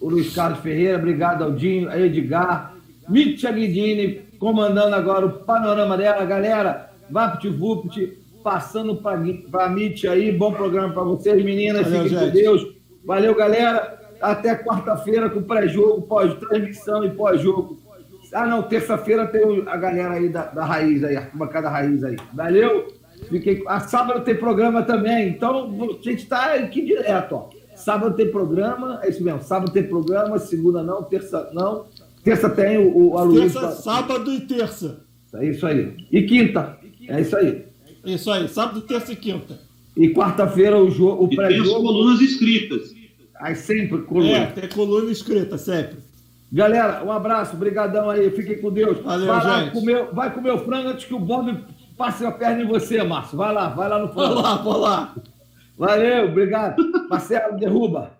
Speaker 1: o Luiz Carlos Ferreira, obrado, Aldinho, a Edgar, Mitya Guidini, comandando agora o panorama dela. Galera, VaptVupt, passando para a aí, bom programa para vocês, meninas, Valeu, fiquem gente. com Deus. Valeu, galera. Até quarta-feira com pré-jogo, pós-transmissão e pós-jogo. Ah, não, terça-feira tem a galera aí da, da Raiz, aí, a bancada Raiz aí. Valeu? Fiquei... A sábado tem programa também, então a gente está aqui direto, ó. Sábado tem programa, é isso mesmo. Sábado tem programa, segunda não, terça não. Terça tem o, o
Speaker 3: Aloysio. Terça, sábado e terça.
Speaker 1: É isso aí. E quinta. É isso aí.
Speaker 3: Isso aí, sábado, terça e quinta.
Speaker 1: E quarta-feira o jogo, o pré-jogo.
Speaker 2: Tem as colunas escritas.
Speaker 1: Aí sempre coluna. É,
Speaker 3: tem coluna escrita, sempre.
Speaker 1: Galera, um abraço, brigadão aí, fiquem com Deus.
Speaker 3: Valeu, vai, gente.
Speaker 1: comer, vai comer o frango antes que o Bob passe a perna em você, Márcio. Vai lá, vai lá no
Speaker 3: frango. Vai lá, vai lá.
Speaker 1: Valeu, obrigado. Marcelo, derruba.